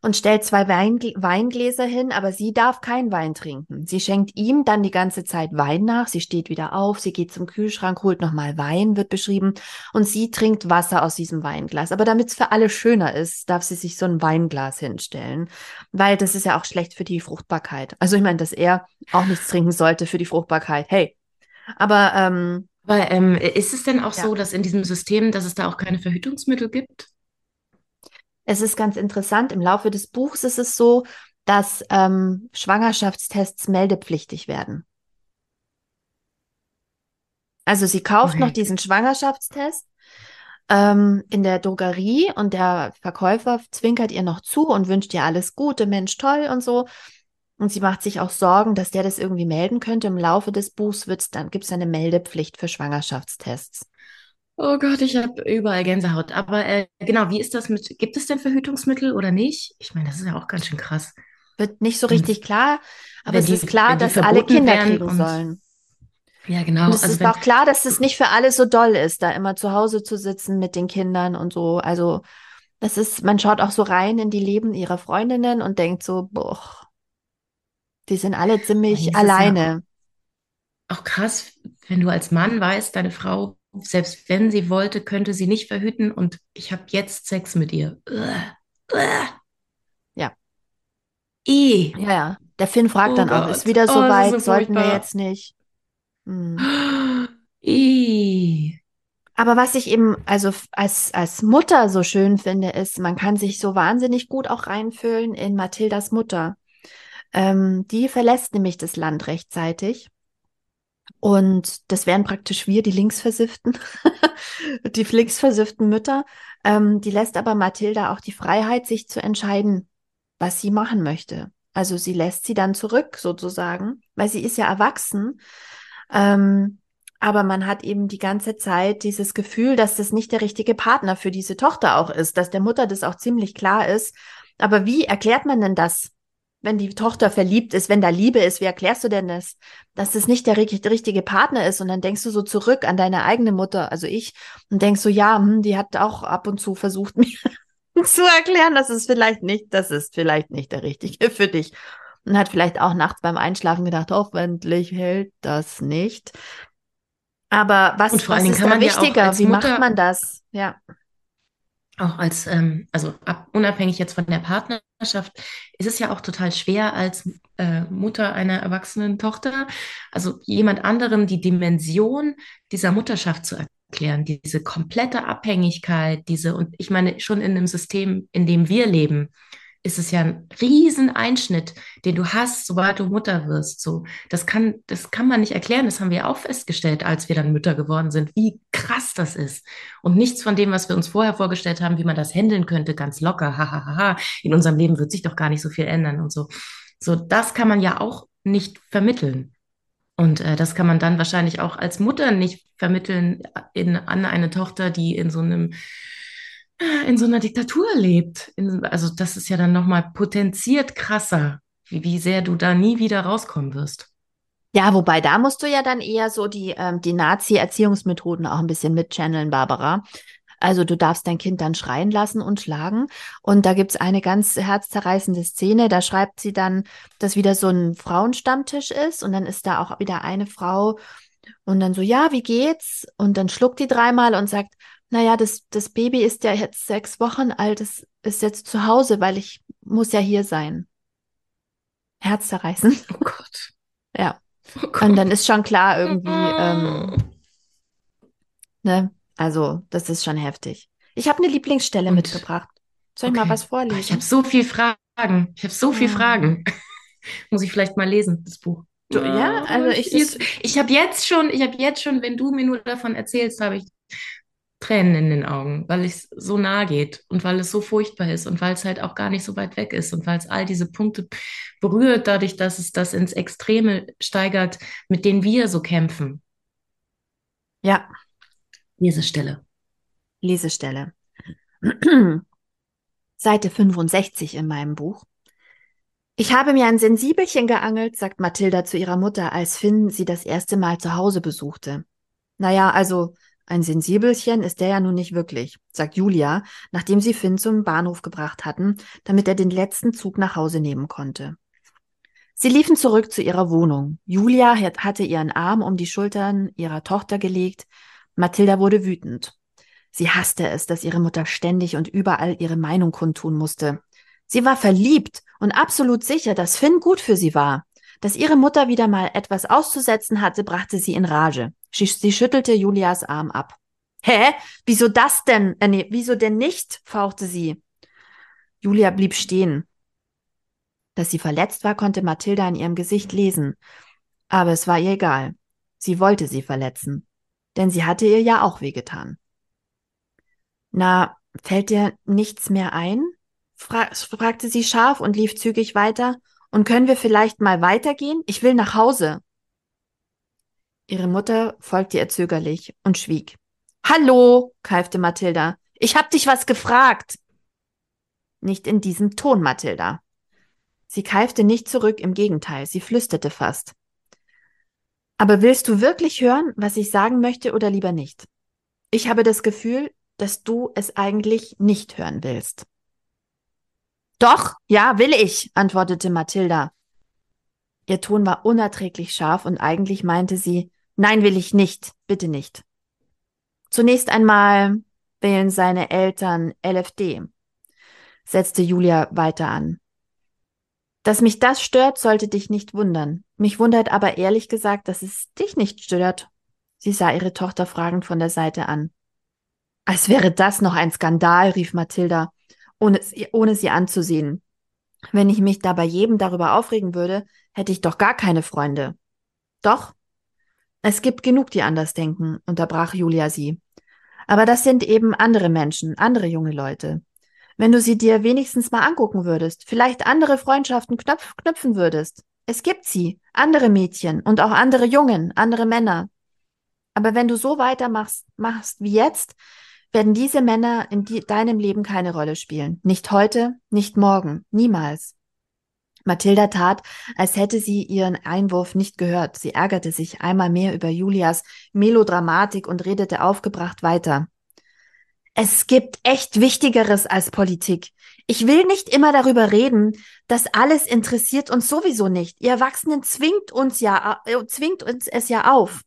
und stellt zwei Weingl Weingläser hin, aber sie darf keinen Wein trinken. Sie schenkt ihm dann die ganze Zeit Wein nach. Sie steht wieder auf, sie geht zum Kühlschrank, holt nochmal Wein, wird beschrieben. Und sie trinkt Wasser aus diesem Weinglas. Aber damit es für alle schöner ist, darf sie sich so ein Weinglas hinstellen. Weil das ist ja auch schlecht für die Fruchtbarkeit. Also ich meine, dass er auch nichts trinken sollte für die Fruchtbarkeit. Hey. Aber ähm, Aber ähm, ist es denn auch Ja. so, dass in diesem System, dass es da auch keine Verhütungsmittel gibt? Es ist ganz interessant, im Laufe des Buchs ist es so, dass ähm, Schwangerschaftstests meldepflichtig werden. Also sie kauft noch Okay. diesen Schwangerschaftstest ähm, in der Drogerie und der Verkäufer zwinkert ihr noch zu und wünscht ihr alles Gute, Mensch, toll und so. Und sie macht sich auch Sorgen, dass der das irgendwie melden könnte. Im Laufe des Buchs wird's dann, gibt es eine Meldepflicht für Schwangerschaftstests. Oh Gott, ich habe überall Gänsehaut. Aber äh, genau, wie ist das mit, gibt es denn Verhütungsmittel oder nicht? Ich meine, das ist ja auch ganz schön krass. Wird nicht so Wenn- richtig klar, aber es die- ist klar, dass alle Kinder kriegen und- sollen. Ja, genau. Und es Also ist wenn, auch klar, dass es nicht für alle so doll ist, da immer zu Hause zu sitzen mit den Kindern und so. Also, das ist, man schaut auch so rein in die Leben ihrer Freundinnen und denkt so, boah, die sind alle ziemlich es ja alleine. auch krass, wenn du als Mann weißt, deine Frau, selbst wenn sie wollte, könnte sie nicht verhüten und ich habe jetzt Sex mit ihr. Uah, uah. Ja. I. Ja, ja. Der Finn fragt Oh dann auch, Gott. ist wieder Oh, so ist weit, so sollten wir jetzt nicht. Hm. I. Aber was ich eben, also als, als Mutter so schön finde, ist, man kann sich so wahnsinnig gut auch reinfühlen in Mathildas Mutter. Ähm, die verlässt nämlich das Land rechtzeitig. Und das wären praktisch wir, die linksversifften, die linksversifften Mütter. Ähm, die lässt aber Mathilda auch die Freiheit, sich zu entscheiden, was sie machen möchte. Also sie lässt sie dann zurück, sozusagen, weil sie ist ja erwachsen. Ähm, aber man hat eben die ganze Zeit dieses Gefühl, dass das nicht der richtige Partner für diese Tochter auch ist, dass der Mutter das auch ziemlich klar ist. Aber wie erklärt man denn das, wenn die Tochter verliebt ist, wenn da Liebe ist? Wie erklärst du denn das, dass das nicht der ri- richtige Partner ist? Und dann denkst du so zurück an deine eigene Mutter, also ich, und denkst so, ja, hm, die hat auch ab und zu versucht, mir zu erklären, dass es vielleicht nicht, das ist vielleicht nicht der richtige für dich. Und hat vielleicht auch nachts beim Einschlafen gedacht, hoffentlich hält das nicht. Aber was, Und vor allen was Dingen ist da ja wichtiger? als Wie Mutter- macht man das? Ja. auch als, ähm, also ab, unabhängig jetzt von der Partnerschaft, ist es ja auch total schwer als äh, Mutter einer erwachsenen Tochter, also jemand anderem die Dimension dieser Mutterschaft zu erklären, diese komplette Abhängigkeit, diese, und ich meine, schon in einem System, in dem wir leben, ist es ja ein Rieseneinschnitt, den du hast, sobald du Mutter wirst. So, das kann, das kann man nicht erklären. Das haben wir auch festgestellt, als wir dann Mütter geworden sind, wie krass das ist. Und nichts von dem, was wir uns vorher vorgestellt haben, wie man das handeln könnte, ganz locker, hahaha, in unserem Leben wird sich doch gar nicht so viel ändern und so. So, das kann man ja auch nicht vermitteln. Und äh, das kann man dann wahrscheinlich auch als Mutter nicht vermitteln in, an eine Tochter, die in so einem in so einer Diktatur lebt. In, also das ist ja dann nochmal potenziert krasser, wie, wie sehr du da nie wieder rauskommen wirst. Ja, wobei da musst du ja dann eher so die, ähm, die Nazi-Erziehungsmethoden auch ein bisschen mitchanneln, Barbara. Also du darfst dein Kind dann schreien lassen und schlagen. Und da gibt's eine ganz herzzerreißende Szene, da schreibt sie dann, dass wieder so ein Frauenstammtisch ist und dann ist da auch wieder eine Frau und dann so, ja, wie geht's? Und dann schluckt die dreimal und sagt, naja, das, das Baby ist ja jetzt sechs Wochen alt, es ist jetzt zu Hause, weil ich muss ja hier sein. Herzzerreißend. Oh Gott. Ja. Oh Gott. Und dann ist schon klar irgendwie, ähm, ne, Also, das ist schon heftig. Ich habe eine Lieblingsstelle Und mitgebracht. Soll ich okay. mal was Ah, Ich habe vorlesen? so viel Fragen. Ich habe so viel Hm. Fragen. Muss ich vielleicht mal lesen, das Buch. Du, ja, Ah, also ich, ich, ich habe jetzt schon, ich habe jetzt schon, wenn du mir nur davon erzählst, habe ich Tränen in den Augen, weil es so nah geht und weil es so furchtbar ist und weil es halt auch gar nicht so weit weg ist und weil es all diese Punkte berührt, dadurch, dass es das ins Extreme steigert, mit denen wir so kämpfen. ja, Diese Stelle. Lesestelle. Seite 65 in meinem Buch. Ich habe mir ein Sensibelchen geangelt, sagt Mathilda zu ihrer Mutter, als Finn sie das erste Mal zu Hause besuchte. Naja, also ein Sensibelchen ist der ja nun nicht wirklich, sagt Julia, nachdem sie Finn zum Bahnhof gebracht hatten, damit er den letzten Zug nach Hause nehmen konnte. Sie liefen zurück zu ihrer Wohnung. Julia hat- hatte ihren Arm um die Schultern ihrer Tochter gelegt. Mathilda wurde wütend. Sie hasste es, dass ihre Mutter ständig und überall ihre Meinung kundtun musste. Sie war verliebt und absolut sicher, dass Finn gut für sie war. Dass ihre Mutter wieder mal etwas auszusetzen hatte, brachte sie in Rage. Sie, sie schüttelte Julias Arm ab. Hä? Wieso das denn? Äh, nee, wieso denn nicht? fauchte sie. Julia blieb stehen. Dass sie verletzt war, konnte Mathilda in ihrem Gesicht lesen. Aber es war ihr egal. Sie wollte sie verletzen. Denn sie hatte ihr ja auch wehgetan. Na, fällt dir nichts mehr ein? Fra fragte sie scharf und lief zügig weiter. Und können wir vielleicht mal weitergehen? Ich will nach Hause. Ihre Mutter folgte ihr zögerlich und schwieg. Hallo, keifte Mathilda. Ich hab dich was gefragt. Nicht in diesem Ton, Mathilda. Sie keifte nicht zurück, im Gegenteil, sie flüsterte fast. Aber willst du wirklich hören, was ich sagen möchte oder lieber nicht? Ich habe das Gefühl, dass du es eigentlich nicht hören willst. Doch, ja, will ich, antwortete Mathilda. Ihr Ton war unerträglich scharf und eigentlich meinte sie, nein, will ich nicht, bitte nicht. Zunächst einmal wählen seine Eltern LFD, setzte Julia weiter an. Dass mich das stört, sollte dich nicht wundern. Mich wundert aber ehrlich gesagt, dass es dich nicht stört. Sie sah ihre Tochter fragend von der Seite an. Als wäre das noch ein Skandal, rief Mathilda, ohne, ohne sie anzusehen. Wenn ich mich da bei jedem darüber aufregen würde, hätte ich doch gar keine Freunde. Doch, es gibt genug, die anders denken, unterbrach Julia sie. Aber das sind eben andere Menschen, andere junge Leute. Wenn du sie dir wenigstens mal angucken würdest, vielleicht andere Freundschaften knöpf knüpfen würdest. Es gibt sie, andere Mädchen und auch andere Jungen, andere Männer. Aber wenn du so weitermachst machst wie jetzt, werden diese Männer in die, deinem Leben keine Rolle spielen. Nicht heute, nicht morgen, niemals. Mathilda tat, als hätte sie ihren Einwurf nicht gehört. Sie ärgerte sich einmal mehr über Julias Melodramatik und redete aufgebracht weiter. Es gibt echt Wichtigeres als Politik. Ich will nicht immer darüber reden, das alles interessiert uns sowieso nicht. Ihr Erwachsenen zwingt uns ja, äh, zwingt uns es ja auf.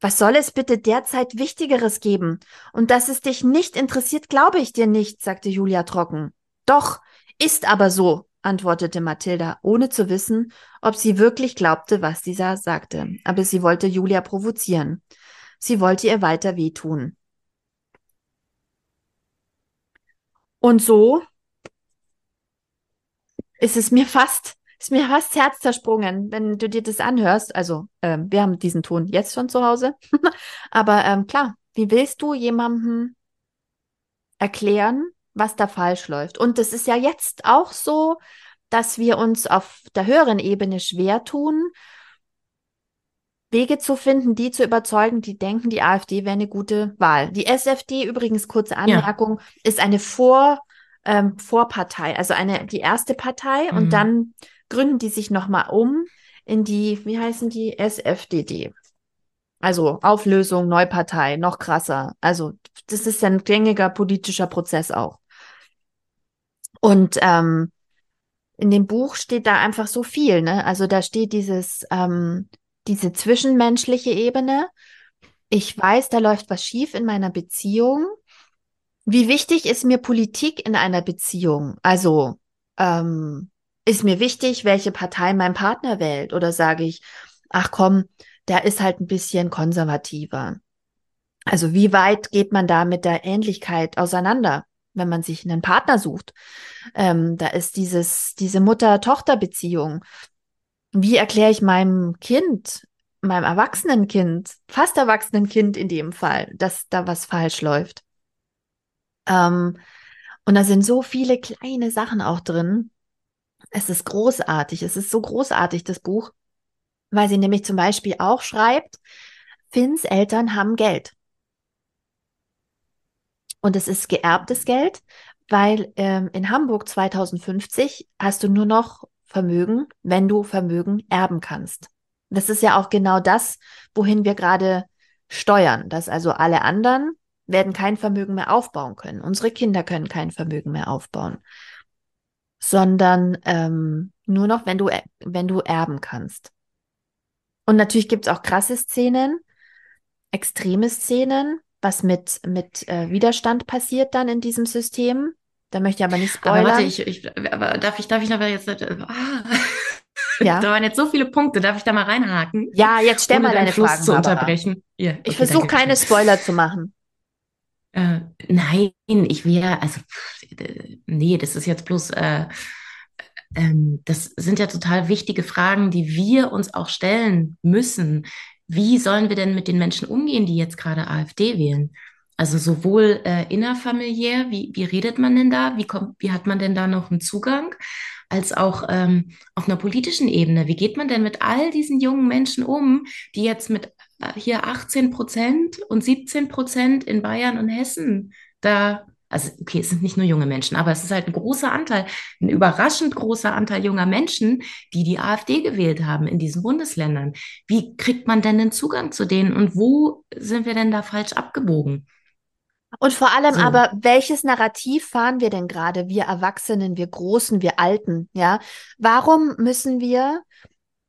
Was soll es bitte derzeit Wichtigeres geben? Und dass es dich nicht interessiert, glaube ich dir nicht, sagte Julia trocken. Doch, ist aber so, antwortete Mathilda, ohne zu wissen, ob sie wirklich glaubte, was dieser sagte. Aber sie wollte Julia provozieren. Sie wollte ihr weiter wehtun. Und so ist es mir fast, ist mir fast Herz zersprungen, wenn du dir das anhörst. Also, ähm, wir haben diesen Ton jetzt schon zu Hause. Aber ähm, klar, wie willst du jemandem erklären, was da falsch läuft? Und das ist ja jetzt auch so, dass wir uns auf der höheren Ebene schwer tun, Wege zu finden, die zu überzeugen, die denken, die AfD wäre eine gute Wahl. Die SFD, übrigens kurze Ja. Anmerkung, ist eine Vor, ähm, Vorpartei, also eine, die erste Partei und Mhm. dann gründen die sich nochmal um in die, wie heißen die, SFDD. Also Auflösung, Neupartei, noch krasser. Also das ist ein gängiger politischer Prozess auch. Und ähm, in dem Buch steht da einfach so viel, ne? Also da steht dieses, ähm, diese zwischenmenschliche Ebene. Ich weiß, da läuft was schief in meiner Beziehung. Wie wichtig ist mir Politik in einer Beziehung? Also ähm, ist mir wichtig, welche Partei mein Partner wählt? Oder sage ich, ach komm, der ist halt ein bisschen konservativer. Also wie weit geht man da mit der Ähnlichkeit auseinander, wenn man sich einen Partner sucht? Ähm, da ist dieses, diese Mutter-Tochter-Beziehung. Wie erkläre ich meinem Kind, meinem erwachsenen Kind, fast erwachsenen Kind in dem Fall, dass da was falsch läuft? Ähm, und da sind so viele kleine Sachen auch drin. Es ist großartig. Es ist so großartig, das Buch, weil sie nämlich zum Beispiel auch schreibt, Finns Eltern haben Geld. Und es ist geerbtes Geld, weil ähm, in Hamburg 2050 hast du nur noch Vermögen, wenn du Vermögen erben kannst. Das ist ja auch genau das, wohin wir gerade steuern, dass also alle anderen werden kein Vermögen mehr aufbauen können. Unsere Kinder können kein Vermögen mehr aufbauen, sondern ähm, nur noch, wenn du, wenn du erben kannst. Und natürlich gibt es auch krasse Szenen, extreme Szenen, was mit, mit äh, Widerstand passiert dann in diesem System. Da möchte ich aber nicht spoilern. Aber warte, ich, ich, aber darf ich, darf ich aber jetzt, äh, ah. Ja. Da waren jetzt so viele Punkte. Darf ich da mal reinhaken? Ja, jetzt stell mal deine Fluss Fragen. zu unterbrechen. Ja, okay, ich versuche keine Spoiler zu machen. Äh, nein, ich ja, also, nee, das ist jetzt bloß, äh, ähm, das sind ja total wichtige Fragen, die wir uns auch stellen müssen. Wie sollen wir denn mit den Menschen umgehen, die jetzt gerade AfD wählen? Also sowohl äh, innerfamiliär, wie, wie redet man denn da? Wie, kommt, wie hat man denn da noch einen Zugang? Als auch ähm, auf einer politischen Ebene. Wie geht man denn mit all diesen jungen Menschen um, die jetzt mit hier 18 Prozent und 17 Prozent in Bayern und Hessen. Da, also okay, es sind nicht nur junge Menschen, aber es ist halt ein großer Anteil, ein überraschend großer Anteil junger Menschen, die die AfD gewählt haben in diesen Bundesländern. Wie kriegt man denn den Zugang zu denen und wo sind wir denn da falsch abgebogen? Und vor allem so. aber, welches Narrativ fahren wir denn gerade, wir Erwachsenen, wir Großen, wir Alten, ja? Warum müssen wir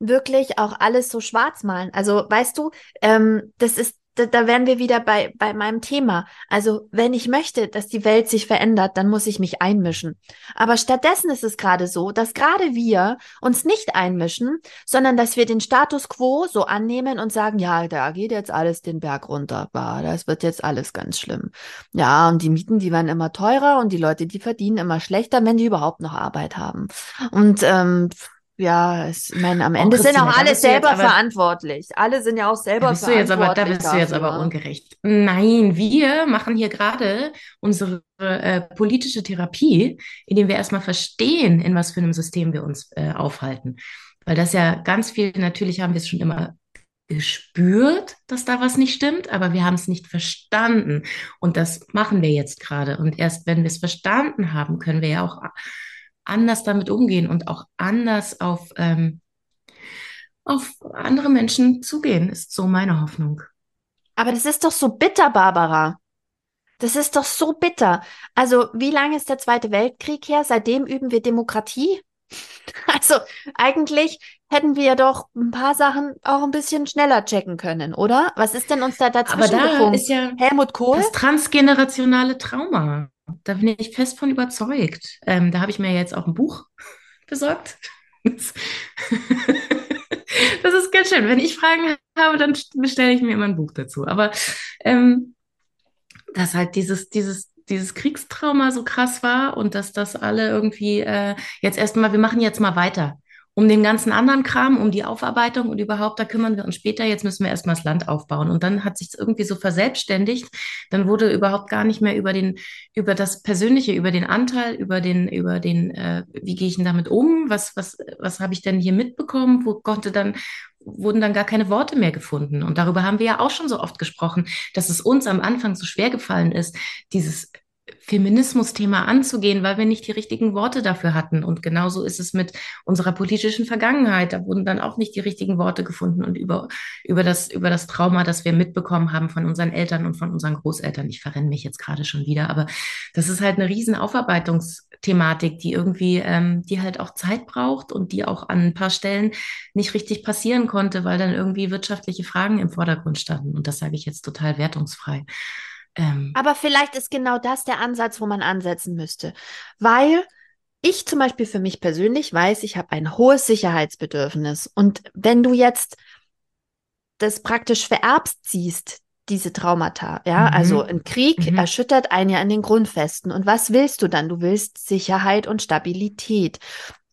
wirklich auch alles so schwarz malen. Also weißt du, ähm, das ist da, da wären wir wieder bei, bei meinem Thema. Also, wenn ich möchte, dass die Welt sich verändert, dann muss ich mich einmischen. Aber stattdessen ist es gerade so, dass gerade wir uns nicht einmischen, sondern dass wir den Status quo so annehmen und sagen, ja, da geht jetzt alles den Berg runter. Bah, das wird jetzt alles ganz schlimm. Ja, und die Mieten, die werden immer teurer und die Leute, die verdienen immer schlechter, wenn die überhaupt noch Arbeit haben. Und ähm, ja, ich meine, am oh, Ende oh, sind auch alle selber aber, verantwortlich. Alle sind ja auch selber bist verantwortlich. Du jetzt aber, da bist du jetzt aber ungerecht. Nein, wir machen hier gerade unsere äh, politische Therapie, indem wir erstmal verstehen, in was für einem System wir uns äh, aufhalten. Weil das ja ganz viel, natürlich haben wir es schon immer gespürt, dass da was nicht stimmt, aber wir haben es nicht verstanden. Und das machen wir jetzt gerade. Und erst wenn wir es verstanden haben, können wir ja auch anders damit umgehen und auch anders auf, ähm, auf andere Menschen zugehen, ist so meine Hoffnung. Aber das ist doch so bitter, Barbara. Das ist doch so bitter. Also, wie lange ist der Zweite Weltkrieg her? Seitdem üben wir Demokratie? Also, eigentlich hätten wir ja doch ein paar Sachen auch ein bisschen schneller checken können, oder? Was ist denn uns da dazwischen Aber da gefunkt? ist ja Helmut Kohl? Das transgenerationale Trauma. Da bin ich fest von überzeugt. Ähm, da habe ich mir jetzt auch ein Buch besorgt. das ist ganz schön. Wenn ich Fragen habe, dann bestelle ich mir immer ein Buch dazu. Aber ähm, dass halt dieses, dieses, dieses Kriegstrauma so krass war und dass das alle irgendwie äh, jetzt erstmal, wir machen jetzt mal weiter um den ganzen anderen Kram, um die Aufarbeitung und überhaupt, da kümmern wir uns später. Jetzt müssen wir erstmal das Land aufbauen. Und dann hat sich irgendwie so verselbstständigt. Dann wurde überhaupt gar nicht mehr über den, über das Persönliche, über den Anteil, über den, über den, äh, wie gehe ich denn damit um? Was, was, was habe ich denn hier mitbekommen? Wo konnte dann, wurden dann gar keine Worte mehr gefunden. Und darüber haben wir ja auch schon so oft gesprochen, dass es uns am Anfang so schwer gefallen ist, dieses Feminismus-Thema anzugehen, weil wir nicht die richtigen Worte dafür hatten. Und genauso ist es mit unserer politischen Vergangenheit. Da wurden dann auch nicht die richtigen Worte gefunden und über, über, das, über das Trauma, das wir mitbekommen haben von unseren Eltern und von unseren Großeltern. Ich verrenne mich jetzt gerade schon wieder, aber das ist halt eine riesen Aufarbeitungsthematik, die irgendwie, ähm, die halt auch Zeit braucht und die auch an ein paar Stellen nicht richtig passieren konnte, weil dann irgendwie wirtschaftliche Fragen im Vordergrund standen. Und das sage ich jetzt total wertungsfrei. Ähm, Aber vielleicht ist genau das der Ansatz, wo man ansetzen müsste. Weil ich zum Beispiel für mich persönlich weiß, ich habe ein hohes Sicherheitsbedürfnis. Und wenn du jetzt das praktisch vererbst siehst, diese Traumata. Ja, mhm. also ein Krieg mhm. erschüttert einen ja an den Grundfesten. Und was willst du dann? Du willst Sicherheit und Stabilität.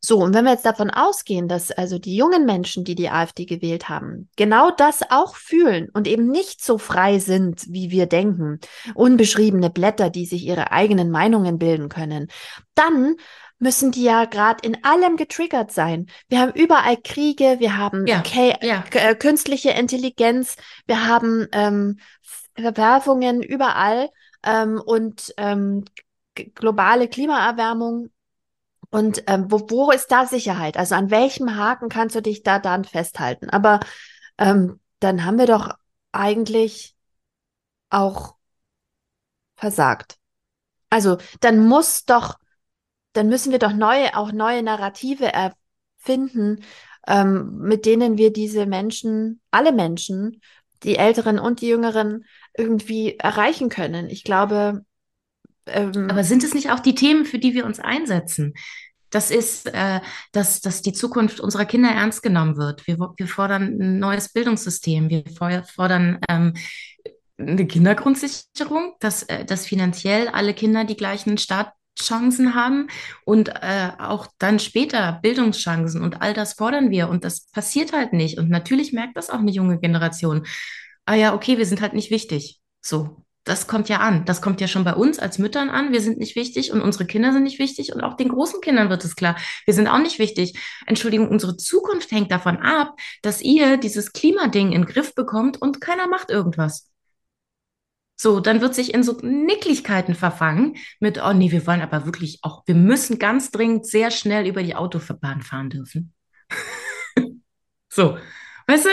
So, und wenn wir jetzt davon ausgehen, dass also die jungen Menschen, die die AfD gewählt haben, genau das auch fühlen und eben nicht so frei sind, wie wir denken, unbeschriebene Blätter, die sich ihre eigenen Meinungen bilden können, dann müssen die ja gerade in allem getriggert sein. Wir haben überall Kriege, wir haben ja, ja. Äh, künstliche Intelligenz, wir haben ähm, Verwerfungen überall ähm, und ähm, globale Klimaerwärmung und ähm, wo, wo ist da Sicherheit? Also an welchem Haken kannst du dich da dann festhalten? Aber ähm, dann haben wir doch eigentlich auch versagt. Also dann muss doch, dann müssen wir doch neue, auch neue Narrative erfinden, ähm, mit denen wir diese Menschen, alle Menschen, die Älteren und die Jüngeren, irgendwie erreichen können. Ich glaube, ähm, Aber sind es nicht auch die Themen, für die wir uns einsetzen? Das ist, äh, dass, dass die Zukunft unserer Kinder ernst genommen wird. Wir, wir fordern ein neues Bildungssystem. Wir fordern ähm, eine Kindergrundsicherung, dass, äh, dass finanziell alle Kinder die gleichen Startchancen haben und äh, auch dann später Bildungschancen. Und all das fordern wir. Und das passiert halt nicht. Und natürlich merkt das auch eine junge Generation. Ah ja, okay, wir sind halt nicht wichtig. So das kommt ja an. Das kommt ja schon bei uns als Müttern an. Wir sind nicht wichtig und unsere Kinder sind nicht wichtig und auch den großen Kindern wird es klar. Wir sind auch nicht wichtig. Entschuldigung, unsere Zukunft hängt davon ab, dass ihr dieses Klimading in den Griff bekommt und keiner macht irgendwas. So, dann wird sich in so Nicklichkeiten verfangen mit, oh nee, wir wollen aber wirklich auch, wir müssen ganz dringend sehr schnell über die Autobahn fahren dürfen. so, weißt du,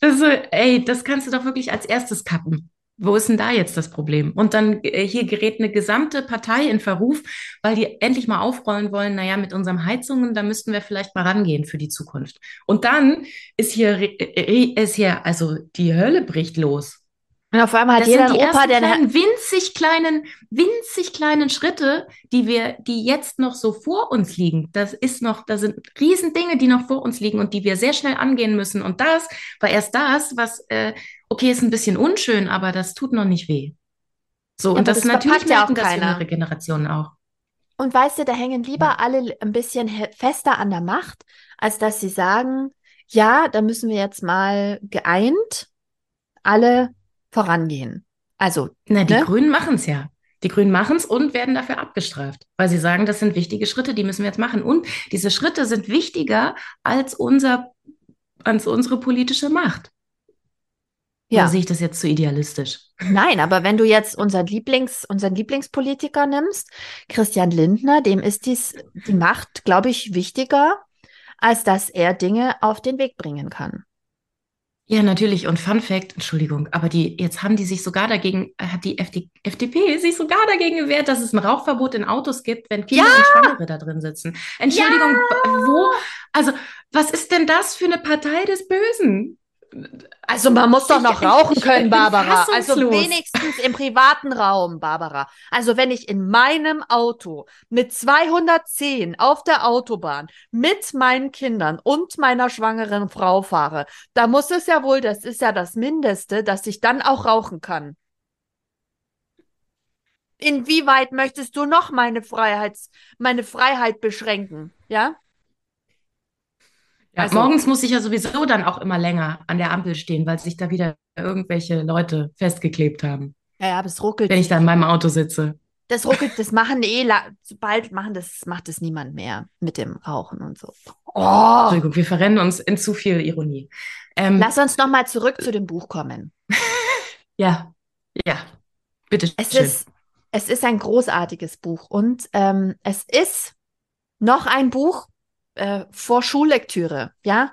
das ist so, ey, das kannst du doch wirklich als erstes kappen. Wo ist denn da jetzt das Problem? Und dann äh, hier gerät eine gesamte Partei in Verruf, weil die endlich mal aufrollen wollen, naja, mit unseren Heizungen, da müssten wir vielleicht mal rangehen für die Zukunft. Und dann ist hier, äh, ist hier, also die Hölle bricht los. Und auf einmal hat das jeder sind die Opa, der kleinen, winzig kleinen, winzig kleinen Schritte, die wir, die jetzt noch so vor uns liegen. Das ist noch, da sind Riesendinge, die noch vor uns liegen und die wir sehr schnell angehen müssen. Und das war erst das, was, äh, okay, ist ein bisschen unschön, aber das tut noch nicht weh. So, ja, und das, das natürlich merken ja auch das jüngere Generationen auch. Und weißt du, da hängen lieber ja. alle ein bisschen fester an der Macht, als dass sie sagen, ja, da müssen wir jetzt mal geeint alle vorangehen. Also, na, die ne? Grünen machen es ja. Die Grünen machen es und werden dafür abgestraft, weil sie sagen, das sind wichtige Schritte, die müssen wir jetzt machen. Und diese Schritte sind wichtiger als unser, als unsere politische Macht. Ja. Oder sehe ich das jetzt zu idealistisch? Nein, aber wenn du jetzt unseren Lieblings, unseren Lieblingspolitiker nimmst, Christian Lindner, dem ist dies, die Macht, glaube ich, wichtiger, als dass er Dinge auf den Weg bringen kann. Ja, natürlich. Und Fun Fact, Entschuldigung, aber die, jetzt haben die sich sogar dagegen, äh, hat die FD, FDP sich sogar dagegen gewehrt, dass es ein Rauchverbot in Autos gibt, wenn Kinder ja! und Schwangere da drin sitzen. Entschuldigung, ja! wo, also, was ist denn das für eine Partei des Bösen? Also man muss doch noch ich, rauchen ich, können, Barbara. Also wenigstens im privaten Raum, Barbara. Also wenn ich in meinem Auto mit 210 auf der Autobahn mit meinen Kindern und meiner schwangeren Frau fahre, da muss es ja wohl, das ist ja das Mindeste, dass ich dann auch rauchen kann. Inwieweit möchtest du noch meine Freiheit, meine Freiheit beschränken? Ja? Ja, also, morgens muss ich ja sowieso dann auch immer länger an der Ampel stehen, weil sich da wieder irgendwelche Leute festgeklebt haben. Ja, ja, aber es ruckelt. Wenn ich da in meinem Auto sitze. Das ruckelt, das machen eh, sobald machen das, macht es niemand mehr mit dem Rauchen und so. Oh. Entschuldigung, wir verrennen uns in zu viel Ironie. Ähm, Lass uns nochmal zurück zu dem Buch kommen. ja, ja, bitte. Es schön. ist, es ist ein großartiges Buch und ähm, es ist noch ein Buch, äh, vor Schullektüre, ja?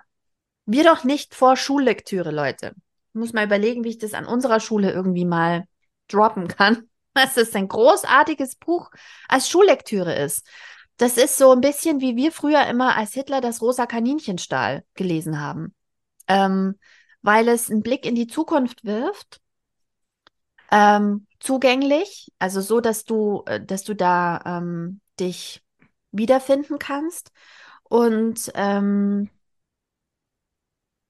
Wir doch nicht vor Schullektüre, Leute. Ich muss mal überlegen, wie ich das an unserer Schule irgendwie mal droppen kann. Dass es ein großartiges Buch als Schullektüre ist. Das ist so ein bisschen, wie wir früher immer als Hitler das rosa Kaninchenstahl gelesen haben. Ähm, weil es einen Blick in die Zukunft wirft. Ähm, zugänglich, also so, dass du, äh, dass du da ähm, dich wiederfinden kannst und ähm,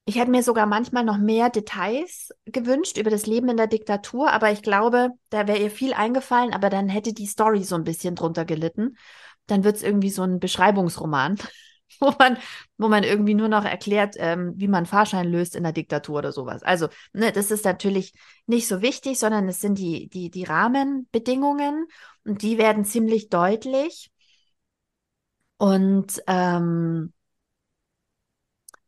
Ich hätte mir sogar manchmal noch mehr Details gewünscht über das Leben in der Diktatur, aber ich glaube, da wäre ihr viel eingefallen, aber dann hätte die Story so ein bisschen drunter gelitten. Dann wird es irgendwie so ein Beschreibungsroman, wo man, wo man irgendwie nur noch erklärt, ähm, wie man Fahrschein löst in der Diktatur oder sowas. Also, ne, das ist natürlich nicht so wichtig, sondern es sind die, die, die Rahmenbedingungen und die werden ziemlich deutlich. Und ähm,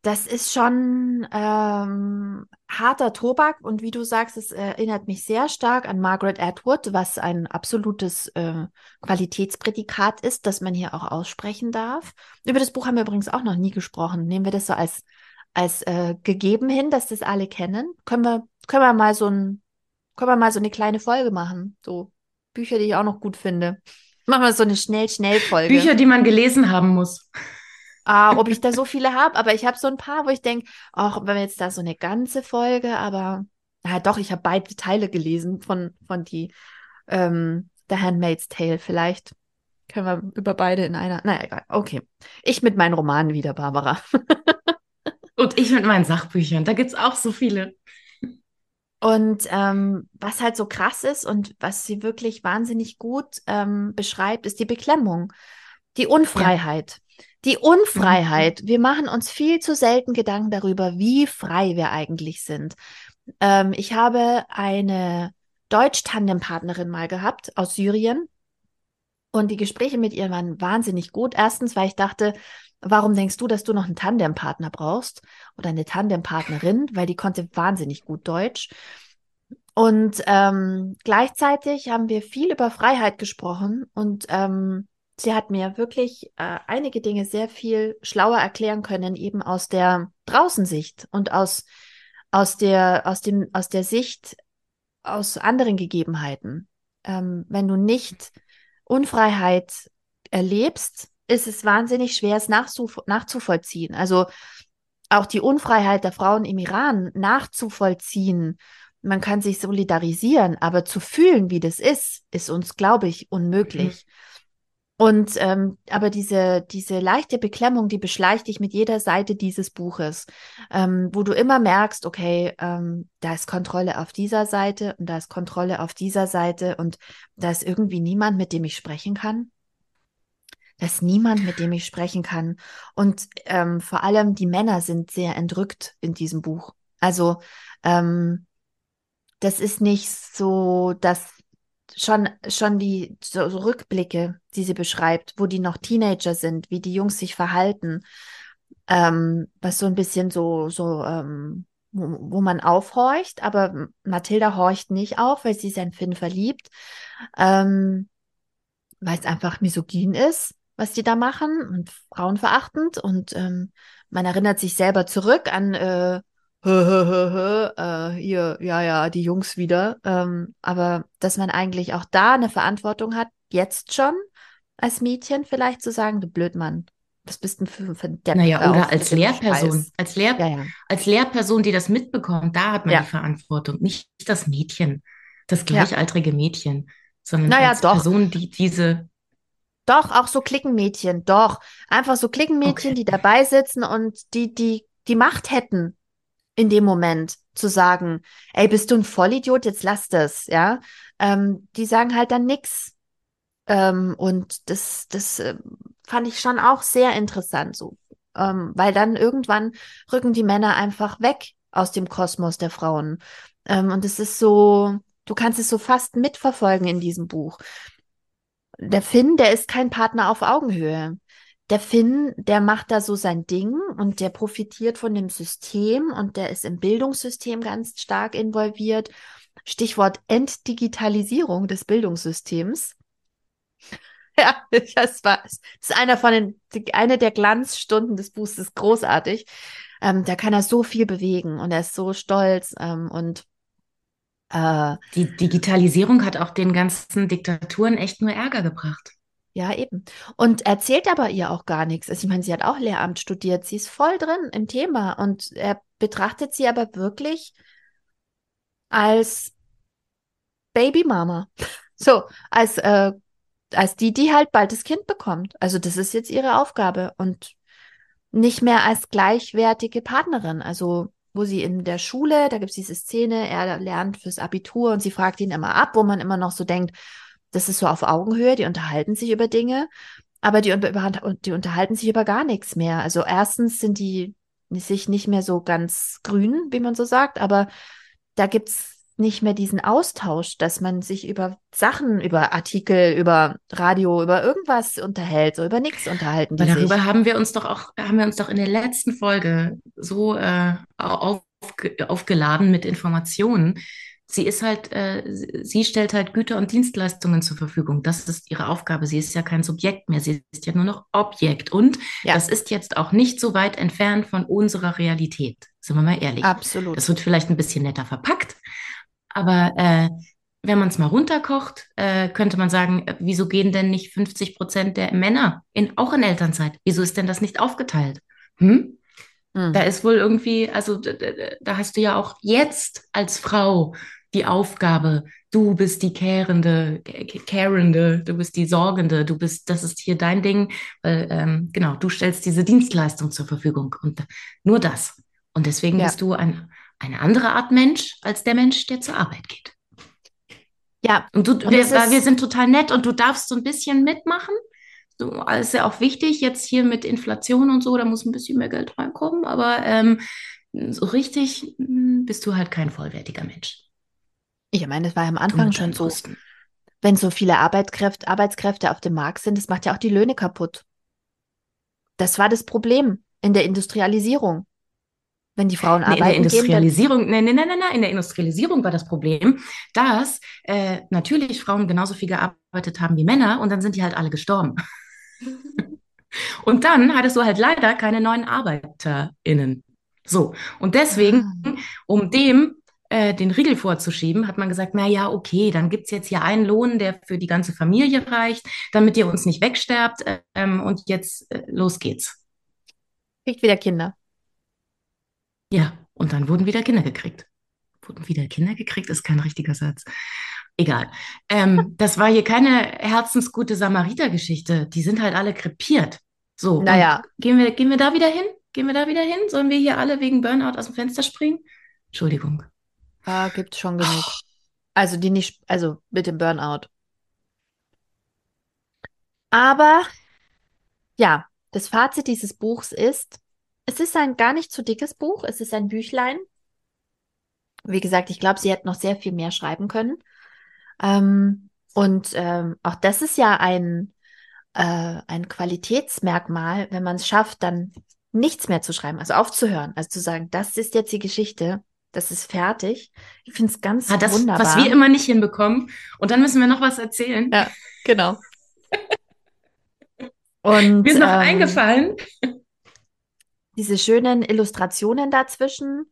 das ist schon ähm, harter Tobak und wie du sagst, es erinnert mich sehr stark an Margaret Atwood, was ein absolutes äh, Qualitätsprädikat ist, das man hier auch aussprechen darf. Über das Buch haben wir übrigens auch noch nie gesprochen. Nehmen wir das so als, als äh, gegeben hin, dass das alle kennen? Können wir, können wir mal so ein, können wir mal so eine kleine Folge machen? So Bücher, die ich auch noch gut finde. Machen wir so eine Schnell-Schnell-Folge. Bücher, die man gelesen haben muss äh, ob ich da so viele habe, aber ich habe so ein paar, wo ich denke, auch wenn wir jetzt da so eine ganze Folge, aber ja doch, ich habe beide Teile gelesen von, von die ähm, The Handmaid's Tale. Vielleicht können wir über beide in einer. Naja, egal. Okay. Ich mit meinen Romanen wieder, Barbara. Und ich mit meinen Sachbüchern. Da gibt es auch so viele. Und ähm, was halt so krass ist und was sie wirklich wahnsinnig gut ähm, beschreibt, ist die Beklemmung, die Unfreiheit. Die Unfreiheit. Mhm. Wir machen uns viel zu selten Gedanken darüber, wie frei wir eigentlich sind. Ähm, ich habe eine Deutsch-Tandempartnerin mal gehabt aus Syrien. Und die Gespräche mit ihr waren wahnsinnig gut. Erstens, weil ich dachte, warum denkst du, dass du noch einen Tandempartner brauchst oder eine Tandempartnerin? Weil die konnte wahnsinnig gut Deutsch. Und ähm, gleichzeitig haben wir viel über Freiheit gesprochen und ähm, sie hat mir wirklich äh, einige Dinge sehr viel schlauer erklären können, eben aus der Draußensicht und aus, aus, der, aus, dem, aus der Sicht aus anderen Gegebenheiten. Ähm, wenn du nicht Unfreiheit erlebst, ist es wahnsinnig schwer, es nachzuvollziehen. Also auch die Unfreiheit der Frauen im Iran nachzuvollziehen. Man kann sich solidarisieren, aber zu fühlen, wie das ist, ist uns, glaube ich, unmöglich. Mhm. Und ähm, aber diese, diese leichte Beklemmung, die beschleicht dich mit jeder Seite dieses Buches, ähm, wo du immer merkst, okay, ähm, da ist Kontrolle auf dieser Seite und da ist Kontrolle auf dieser Seite und da ist irgendwie niemand, mit dem ich sprechen kann. Da ist niemand, mit dem ich sprechen kann. Und ähm, vor allem die Männer sind sehr entrückt in diesem Buch. Also ähm, das ist nicht so, dass schon, schon die so, so Rückblicke, die sie beschreibt, wo die noch Teenager sind, wie die Jungs sich verhalten, ähm, was so ein bisschen so, so, ähm, wo, wo, man aufhorcht, aber Mathilda horcht nicht auf, weil sie sein Finn verliebt, ähm, weil es einfach misogyn ist, was die da machen und frauenverachtend und ähm, man erinnert sich selber zurück an äh, hö, hö, hö, hö, äh, hier, ja, ja, die Jungs wieder. Ähm, aber dass man eigentlich auch da eine Verantwortung hat, jetzt schon als Mädchen vielleicht zu sagen, du Blödmann, was bist denn für, für Depp Naja, oder als Lehrperson. Als, Lehr ja, ja. als Lehrperson, die das mitbekommt, da hat man ja. die Verantwortung. Nicht das Mädchen, das gleichaltrige Mädchen, sondern naja, als doch. Person, die diese doch, auch so Klickenmädchen, doch. Einfach so Klickenmädchen, okay. die dabei sitzen und die, die die Macht hätten, in dem Moment zu sagen, ey, bist du ein Vollidiot, jetzt lass das, ja. Ähm, die sagen halt dann nix. Ähm, und das, das äh, fand ich schon auch sehr interessant, so. Ähm, weil dann irgendwann rücken die Männer einfach weg aus dem Kosmos der Frauen. Ähm, und es ist so, du kannst es so fast mitverfolgen in diesem Buch. Der Finn, der ist kein Partner auf Augenhöhe der Finn, der macht da so sein Ding und der profitiert von dem System und der ist im Bildungssystem ganz stark involviert. Stichwort Entdigitalisierung des Bildungssystems. Ja, das war, das ist einer von den, eine der Glanzstunden des Buches, ist großartig. Ähm, da kann er so viel bewegen und er ist so stolz ähm, und äh, die Digitalisierung hat auch den ganzen Diktaturen echt nur Ärger gebracht. Ja, eben. Und erzählt aber ihr auch gar nichts. Also ich meine, sie hat auch Lehramt studiert. Sie ist voll drin im Thema und er betrachtet sie aber wirklich als Babymama. So, als, äh, als die, die halt bald das Kind bekommt. Also das ist jetzt ihre Aufgabe. Und nicht mehr als gleichwertige Partnerin. Also wo sie in der Schule, da gibt es diese Szene, er lernt fürs Abitur und sie fragt ihn immer ab, wo man immer noch so denkt, das ist so auf Augenhöhe, die unterhalten sich über Dinge, aber die, die unterhalten sich über gar nichts mehr. Also erstens sind die sich nicht mehr so ganz grün, wie man so sagt, aber da gibt es nicht mehr diesen Austausch, dass man sich über Sachen, über Artikel, über Radio, über irgendwas unterhält, so über nichts unterhalten. Aber darüber sich. haben wir uns doch auch, haben wir uns doch in der letzten Folge so äh, auf, aufgeladen mit Informationen. Sie ist halt, äh, sie stellt halt Güter und Dienstleistungen zur Verfügung. Das ist ihre Aufgabe. Sie ist ja kein Subjekt mehr. Sie ist ja nur noch Objekt. Und ja. das ist jetzt auch nicht so weit entfernt von unserer Realität. Sind wir mal ehrlich. Absolut. Das wird vielleicht ein bisschen netter verpackt, aber äh, wenn man es mal runterkocht, äh, könnte man sagen, äh, wieso gehen denn nicht 50 Prozent der Männer in, auch in Elternzeit? Wieso ist denn das nicht aufgeteilt? Hm? Hm. Da ist wohl irgendwie, also da hast du ja auch jetzt als Frau die Aufgabe, du bist die Kehrende, Kehrende, du bist die Sorgende, du bist, das ist hier dein Ding, weil ähm, genau, du stellst diese Dienstleistung zur Verfügung und nur das. Und deswegen ja. bist du ein eine andere Art Mensch als der Mensch, der zur Arbeit geht. Ja. Und, du, und wir, wir sind total nett und du darfst so ein bisschen mitmachen. So, ist ja auch wichtig, jetzt hier mit Inflation und so, da muss ein bisschen mehr Geld reinkommen, aber ähm, so richtig hm, bist du halt kein vollwertiger Mensch. Ich meine, das war ja am Anfang schon so. Kosten. Wenn so viele Arbeitskräfte, Arbeitskräfte auf dem Markt sind, das macht ja auch die Löhne kaputt. Das war das Problem in der Industrialisierung. Wenn die Frauen arbeiten. In der Industrialisierung, gehen, nein, nein, nein, nein, in der Industrialisierung war das Problem, dass äh, natürlich Frauen genauso viel gearbeitet haben wie Männer und dann sind die halt alle gestorben. und dann hattest du halt leider keine neuen ArbeiterInnen. So. Und deswegen, ah. um dem äh, den Riegel vorzuschieben, hat man gesagt, na ja, okay, dann gibt's jetzt hier einen Lohn, der für die ganze Familie reicht, damit ihr uns nicht wegsterbt. Ähm, und jetzt äh, los geht's. Kriegt wieder Kinder. Ja, und dann wurden wieder Kinder gekriegt. Wurden wieder Kinder gekriegt, ist kein richtiger Satz. Egal. Ähm, das war hier keine herzensgute Samariter-Geschichte. Die sind halt alle krepiert. So, naja. Gehen wir, gehen wir da wieder hin? Gehen wir da wieder hin? Sollen wir hier alle wegen Burnout aus dem Fenster springen? Entschuldigung. Ah, gibt's schon genug. Also die nicht, also mit dem Burnout. Aber ja, das Fazit dieses Buchs ist, es ist ein gar nicht zu dickes Buch. Es ist ein Büchlein. Wie gesagt, ich glaube, sie hätte noch sehr viel mehr schreiben können. Ähm, und ähm, auch das ist ja ein, äh, ein Qualitätsmerkmal, wenn man es schafft, dann nichts mehr zu schreiben, also aufzuhören, also zu sagen, das ist jetzt die Geschichte, das ist fertig. Ich finde es ganz ah, das, wunderbar. Was wir immer nicht hinbekommen. Und dann müssen wir noch was erzählen. Ja, genau. Und mir ist noch ähm, eingefallen, diese schönen Illustrationen dazwischen.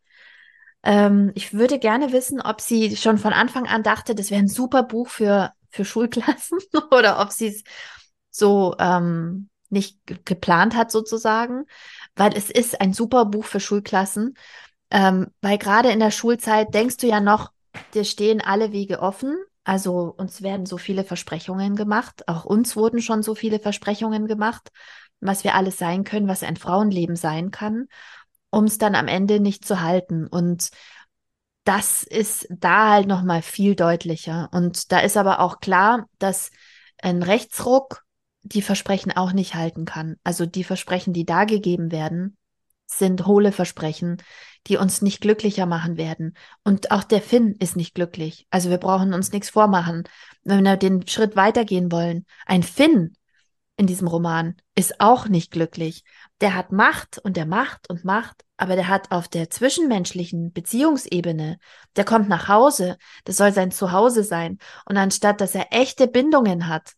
Ähm, ich würde gerne wissen, ob sie schon von Anfang an dachte, das wäre ein super Buch für, für Schulklassen oder ob sie es so ähm, nicht geplant hat sozusagen, weil es ist ein super Buch für Schulklassen, ähm, weil gerade in der Schulzeit denkst du ja noch, dir stehen alle Wege offen. Also uns werden so viele Versprechungen gemacht, auch uns wurden schon so viele Versprechungen gemacht was wir alles sein können, was ein Frauenleben sein kann, um es dann am Ende nicht zu halten. Und das ist da halt nochmal viel deutlicher. Und da ist aber auch klar, dass ein Rechtsruck die Versprechen auch nicht halten kann. Also die Versprechen, die da gegeben werden, sind hohle Versprechen, die uns nicht glücklicher machen werden. Und auch der Finn ist nicht glücklich. Also wir brauchen uns nichts vormachen. Wenn wir den Schritt weitergehen wollen, ein Finn in diesem Roman ist auch nicht glücklich. Der hat Macht und der macht und macht, aber der hat auf der zwischenmenschlichen Beziehungsebene, der kommt nach Hause, das soll sein Zuhause sein. Und anstatt dass er echte Bindungen hat,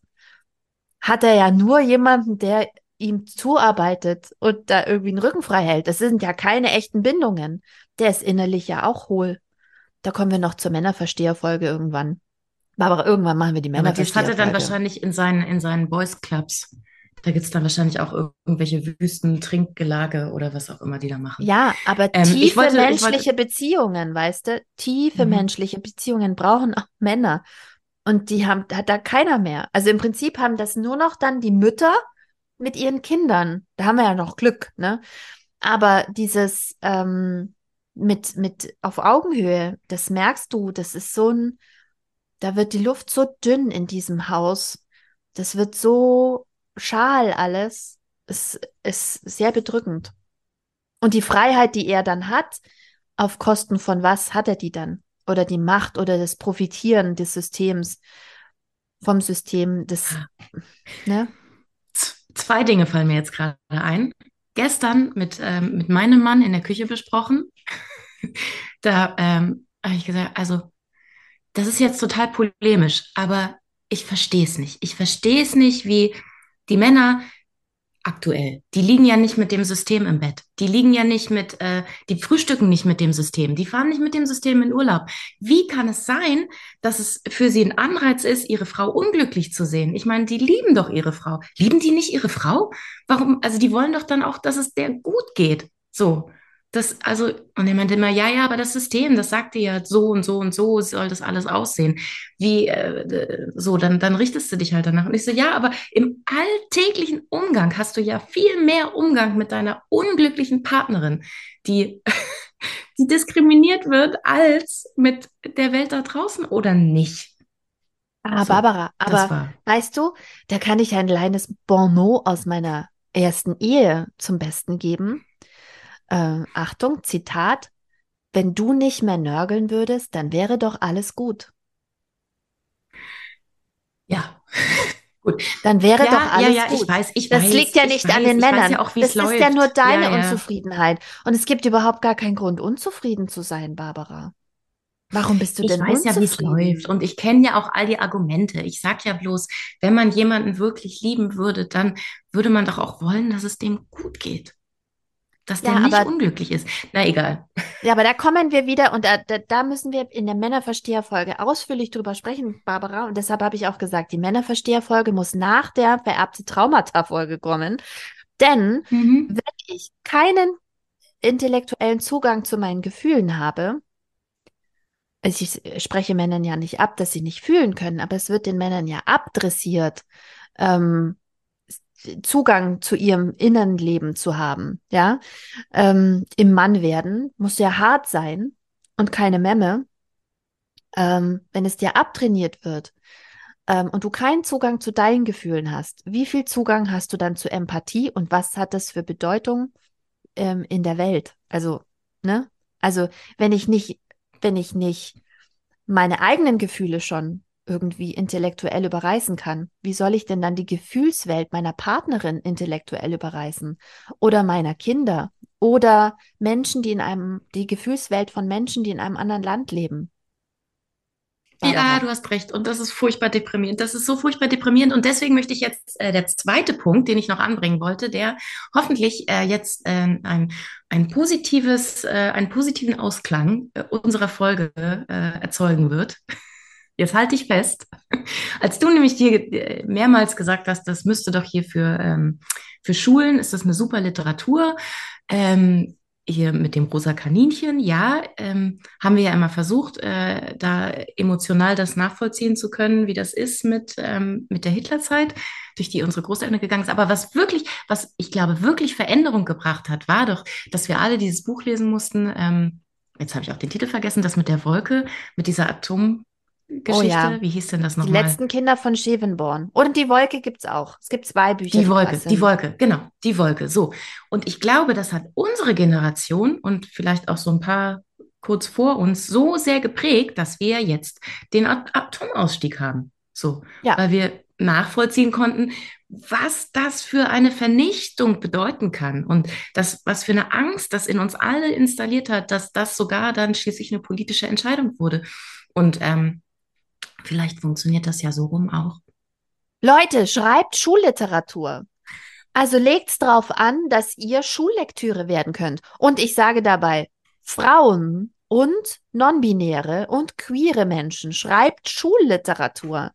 hat er ja nur jemanden, der ihm zuarbeitet und da irgendwie den Rücken frei hält. Das sind ja keine echten Bindungen. Der ist innerlich ja auch hohl. Da kommen wir noch zur Männerversteherfolge irgendwann. Aber irgendwann machen wir die Männer. Aber das hat er dann wahrscheinlich in seinen, in seinen Boys Clubs. Da gibt es dann wahrscheinlich auch irgendwelche Wüsten, Trinkgelage oder was auch immer die da machen. Ja, aber ähm, tiefe wollte, menschliche wollte... Beziehungen, weißt du? Tiefe mhm. menschliche Beziehungen brauchen auch Männer. Und die haben, hat da keiner mehr. Also im Prinzip haben das nur noch dann die Mütter mit ihren Kindern. Da haben wir ja noch Glück, ne? Aber dieses ähm, mit, mit auf Augenhöhe, das merkst du, das ist so ein, da wird die Luft so dünn in diesem Haus. Das wird so schal alles. Es ist sehr bedrückend. Und die Freiheit, die er dann hat, auf Kosten von was hat er die dann? Oder die Macht oder das Profitieren des Systems, vom System des, ne? Zwei Dinge fallen mir jetzt gerade ein. Gestern mit, ähm, mit meinem Mann in der Küche besprochen. da ähm, habe ich gesagt, also das ist jetzt total polemisch, aber ich verstehe es nicht. Ich verstehe es nicht, wie die Männer aktuell. Die liegen ja nicht mit dem System im Bett. Die liegen ja nicht mit, äh, die frühstücken nicht mit dem System. Die fahren nicht mit dem System in Urlaub. Wie kann es sein, dass es für sie ein Anreiz ist, ihre Frau unglücklich zu sehen? Ich meine, die lieben doch ihre Frau. Lieben die nicht ihre Frau? Warum? Also die wollen doch dann auch, dass es der gut geht. So. Das, also, und er meinte immer, ja, ja, aber das System, das sagt dir ja so und so und so soll das alles aussehen. Wie, äh, so, dann, dann richtest du dich halt danach. Und ich so, ja, aber im alltäglichen Umgang hast du ja viel mehr Umgang mit deiner unglücklichen Partnerin, die, die diskriminiert wird, als mit der Welt da draußen oder nicht. Ah, so, Barbara, aber weißt du, da kann ich ein kleines Bonmot aus meiner ersten Ehe zum Besten geben äh, Achtung, Zitat, wenn du nicht mehr nörgeln würdest, dann wäre doch alles gut. Ja. Gut. Dann wäre ja, doch alles ja, ja, gut. Ich weiß, ich das weiß, liegt ja nicht weiß, an den Männern. Ja auch, das läuft. ist ja nur deine Unzufriedenheit. Und es gibt überhaupt gar keinen Grund, unzufrieden zu sein, Barbara. Warum bist du ich denn weiß unzufrieden? ja, wie es läuft. Und ich kenne ja auch all die Argumente. Ich sage ja bloß, wenn man jemanden wirklich lieben würde, dann würde man doch auch wollen, dass es dem gut geht dass der ja, nicht aber, unglücklich ist. Na egal. Ja, aber da kommen wir wieder und da, da, da müssen wir in der Männerversteherfolge ausführlich drüber sprechen, Barbara. Und deshalb habe ich auch gesagt, die Männerversteherfolge muss nach der vererbte Traumata-Folge kommen. Denn mhm. wenn ich keinen intellektuellen Zugang zu meinen Gefühlen habe, also ich spreche Männern ja nicht ab, dass sie nicht fühlen können, aber es wird den Männern ja abdressiert, ähm, Zugang zu ihrem Innenleben zu haben, ja, ähm, im Mann werden, muss ja hart sein und keine Memme. Ähm, wenn es dir abtrainiert wird ähm, und du keinen Zugang zu deinen Gefühlen hast, wie viel Zugang hast du dann zu Empathie und was hat das für Bedeutung ähm, in der Welt? Also, ne? Also, wenn ich nicht, wenn ich nicht meine eigenen Gefühle schon irgendwie intellektuell überreißen kann, wie soll ich denn dann die Gefühlswelt meiner Partnerin intellektuell überreißen oder meiner Kinder oder Menschen, die in einem, die Gefühlswelt von Menschen, die in einem anderen Land leben? Ja, du hast recht. Und das ist furchtbar deprimierend. Das ist so furchtbar deprimierend. Und deswegen möchte ich jetzt äh, der zweite Punkt, den ich noch anbringen wollte, der hoffentlich äh, jetzt äh, ein, ein positives, äh, einen positiven Ausklang äh, unserer Folge äh, erzeugen wird. Jetzt halte ich fest. Als du nämlich dir äh, mehrmals gesagt hast, das müsste doch hier für, ähm, für Schulen, ist das eine super Literatur. Ähm, hier mit dem rosa Kaninchen, ja, ähm, haben wir ja immer versucht, äh, da emotional das nachvollziehen zu können, wie das ist mit, ähm, mit der Hitlerzeit, durch die unsere Großeltern gegangen ist. Aber was wirklich, was ich glaube, wirklich Veränderung gebracht hat, war doch, dass wir alle dieses Buch lesen mussten. Ähm, jetzt habe ich auch den Titel vergessen, das mit der Wolke, mit dieser Atom, Geschichte. Oh ja. Wie hieß denn das nochmal? Die letzten Kinder von Schevenborn. Und die Wolke gibt es auch. Es gibt zwei Bücher. Die Wolke, die Wolke, genau, die Wolke. So. Und ich glaube, das hat unsere Generation und vielleicht auch so ein paar kurz vor uns so sehr geprägt, dass wir jetzt den Atomausstieg haben. So. Ja. Weil wir nachvollziehen konnten, was das für eine Vernichtung bedeuten kann und das, was für eine Angst das in uns alle installiert hat, dass das sogar dann schließlich eine politische Entscheidung wurde. Und ähm, Vielleicht funktioniert das ja so rum auch. Leute, schreibt Schulliteratur. Also legt's drauf an, dass ihr Schullektüre werden könnt. Und ich sage dabei, Frauen und non-binäre und queere Menschen, schreibt Schulliteratur.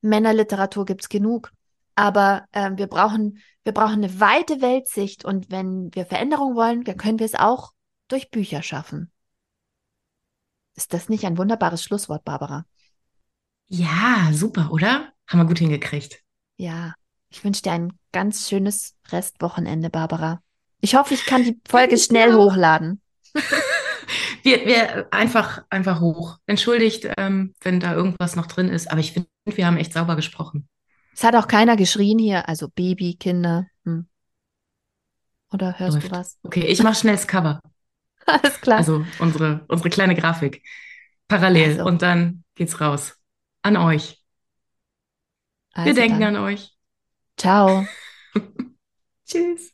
Männerliteratur gibt's genug. Aber äh, wir, brauchen, wir brauchen eine weite Weltsicht und wenn wir Veränderung wollen, dann können wir es auch durch Bücher schaffen. Ist das nicht ein wunderbares Schlusswort, Barbara? Ja, super, oder? Haben wir gut hingekriegt. Ja, Ich wünsche dir ein ganz schönes Restwochenende, Barbara. Ich hoffe, ich kann die Folge schnell hochladen. wir, wir einfach, einfach hoch. Entschuldigt, ähm, wenn da irgendwas noch drin ist, aber ich finde, wir haben echt sauber gesprochen. Es hat auch keiner geschrien hier, also Baby, Kinder. Hm. Oder hörst Läuft. du was? Okay, ich mache schnell das Cover. Alles klar. Also unsere, unsere kleine Grafik. Parallel. Also. Und dann geht's raus. An euch. Also Wir denken dann. an euch. Ciao. Tschüss.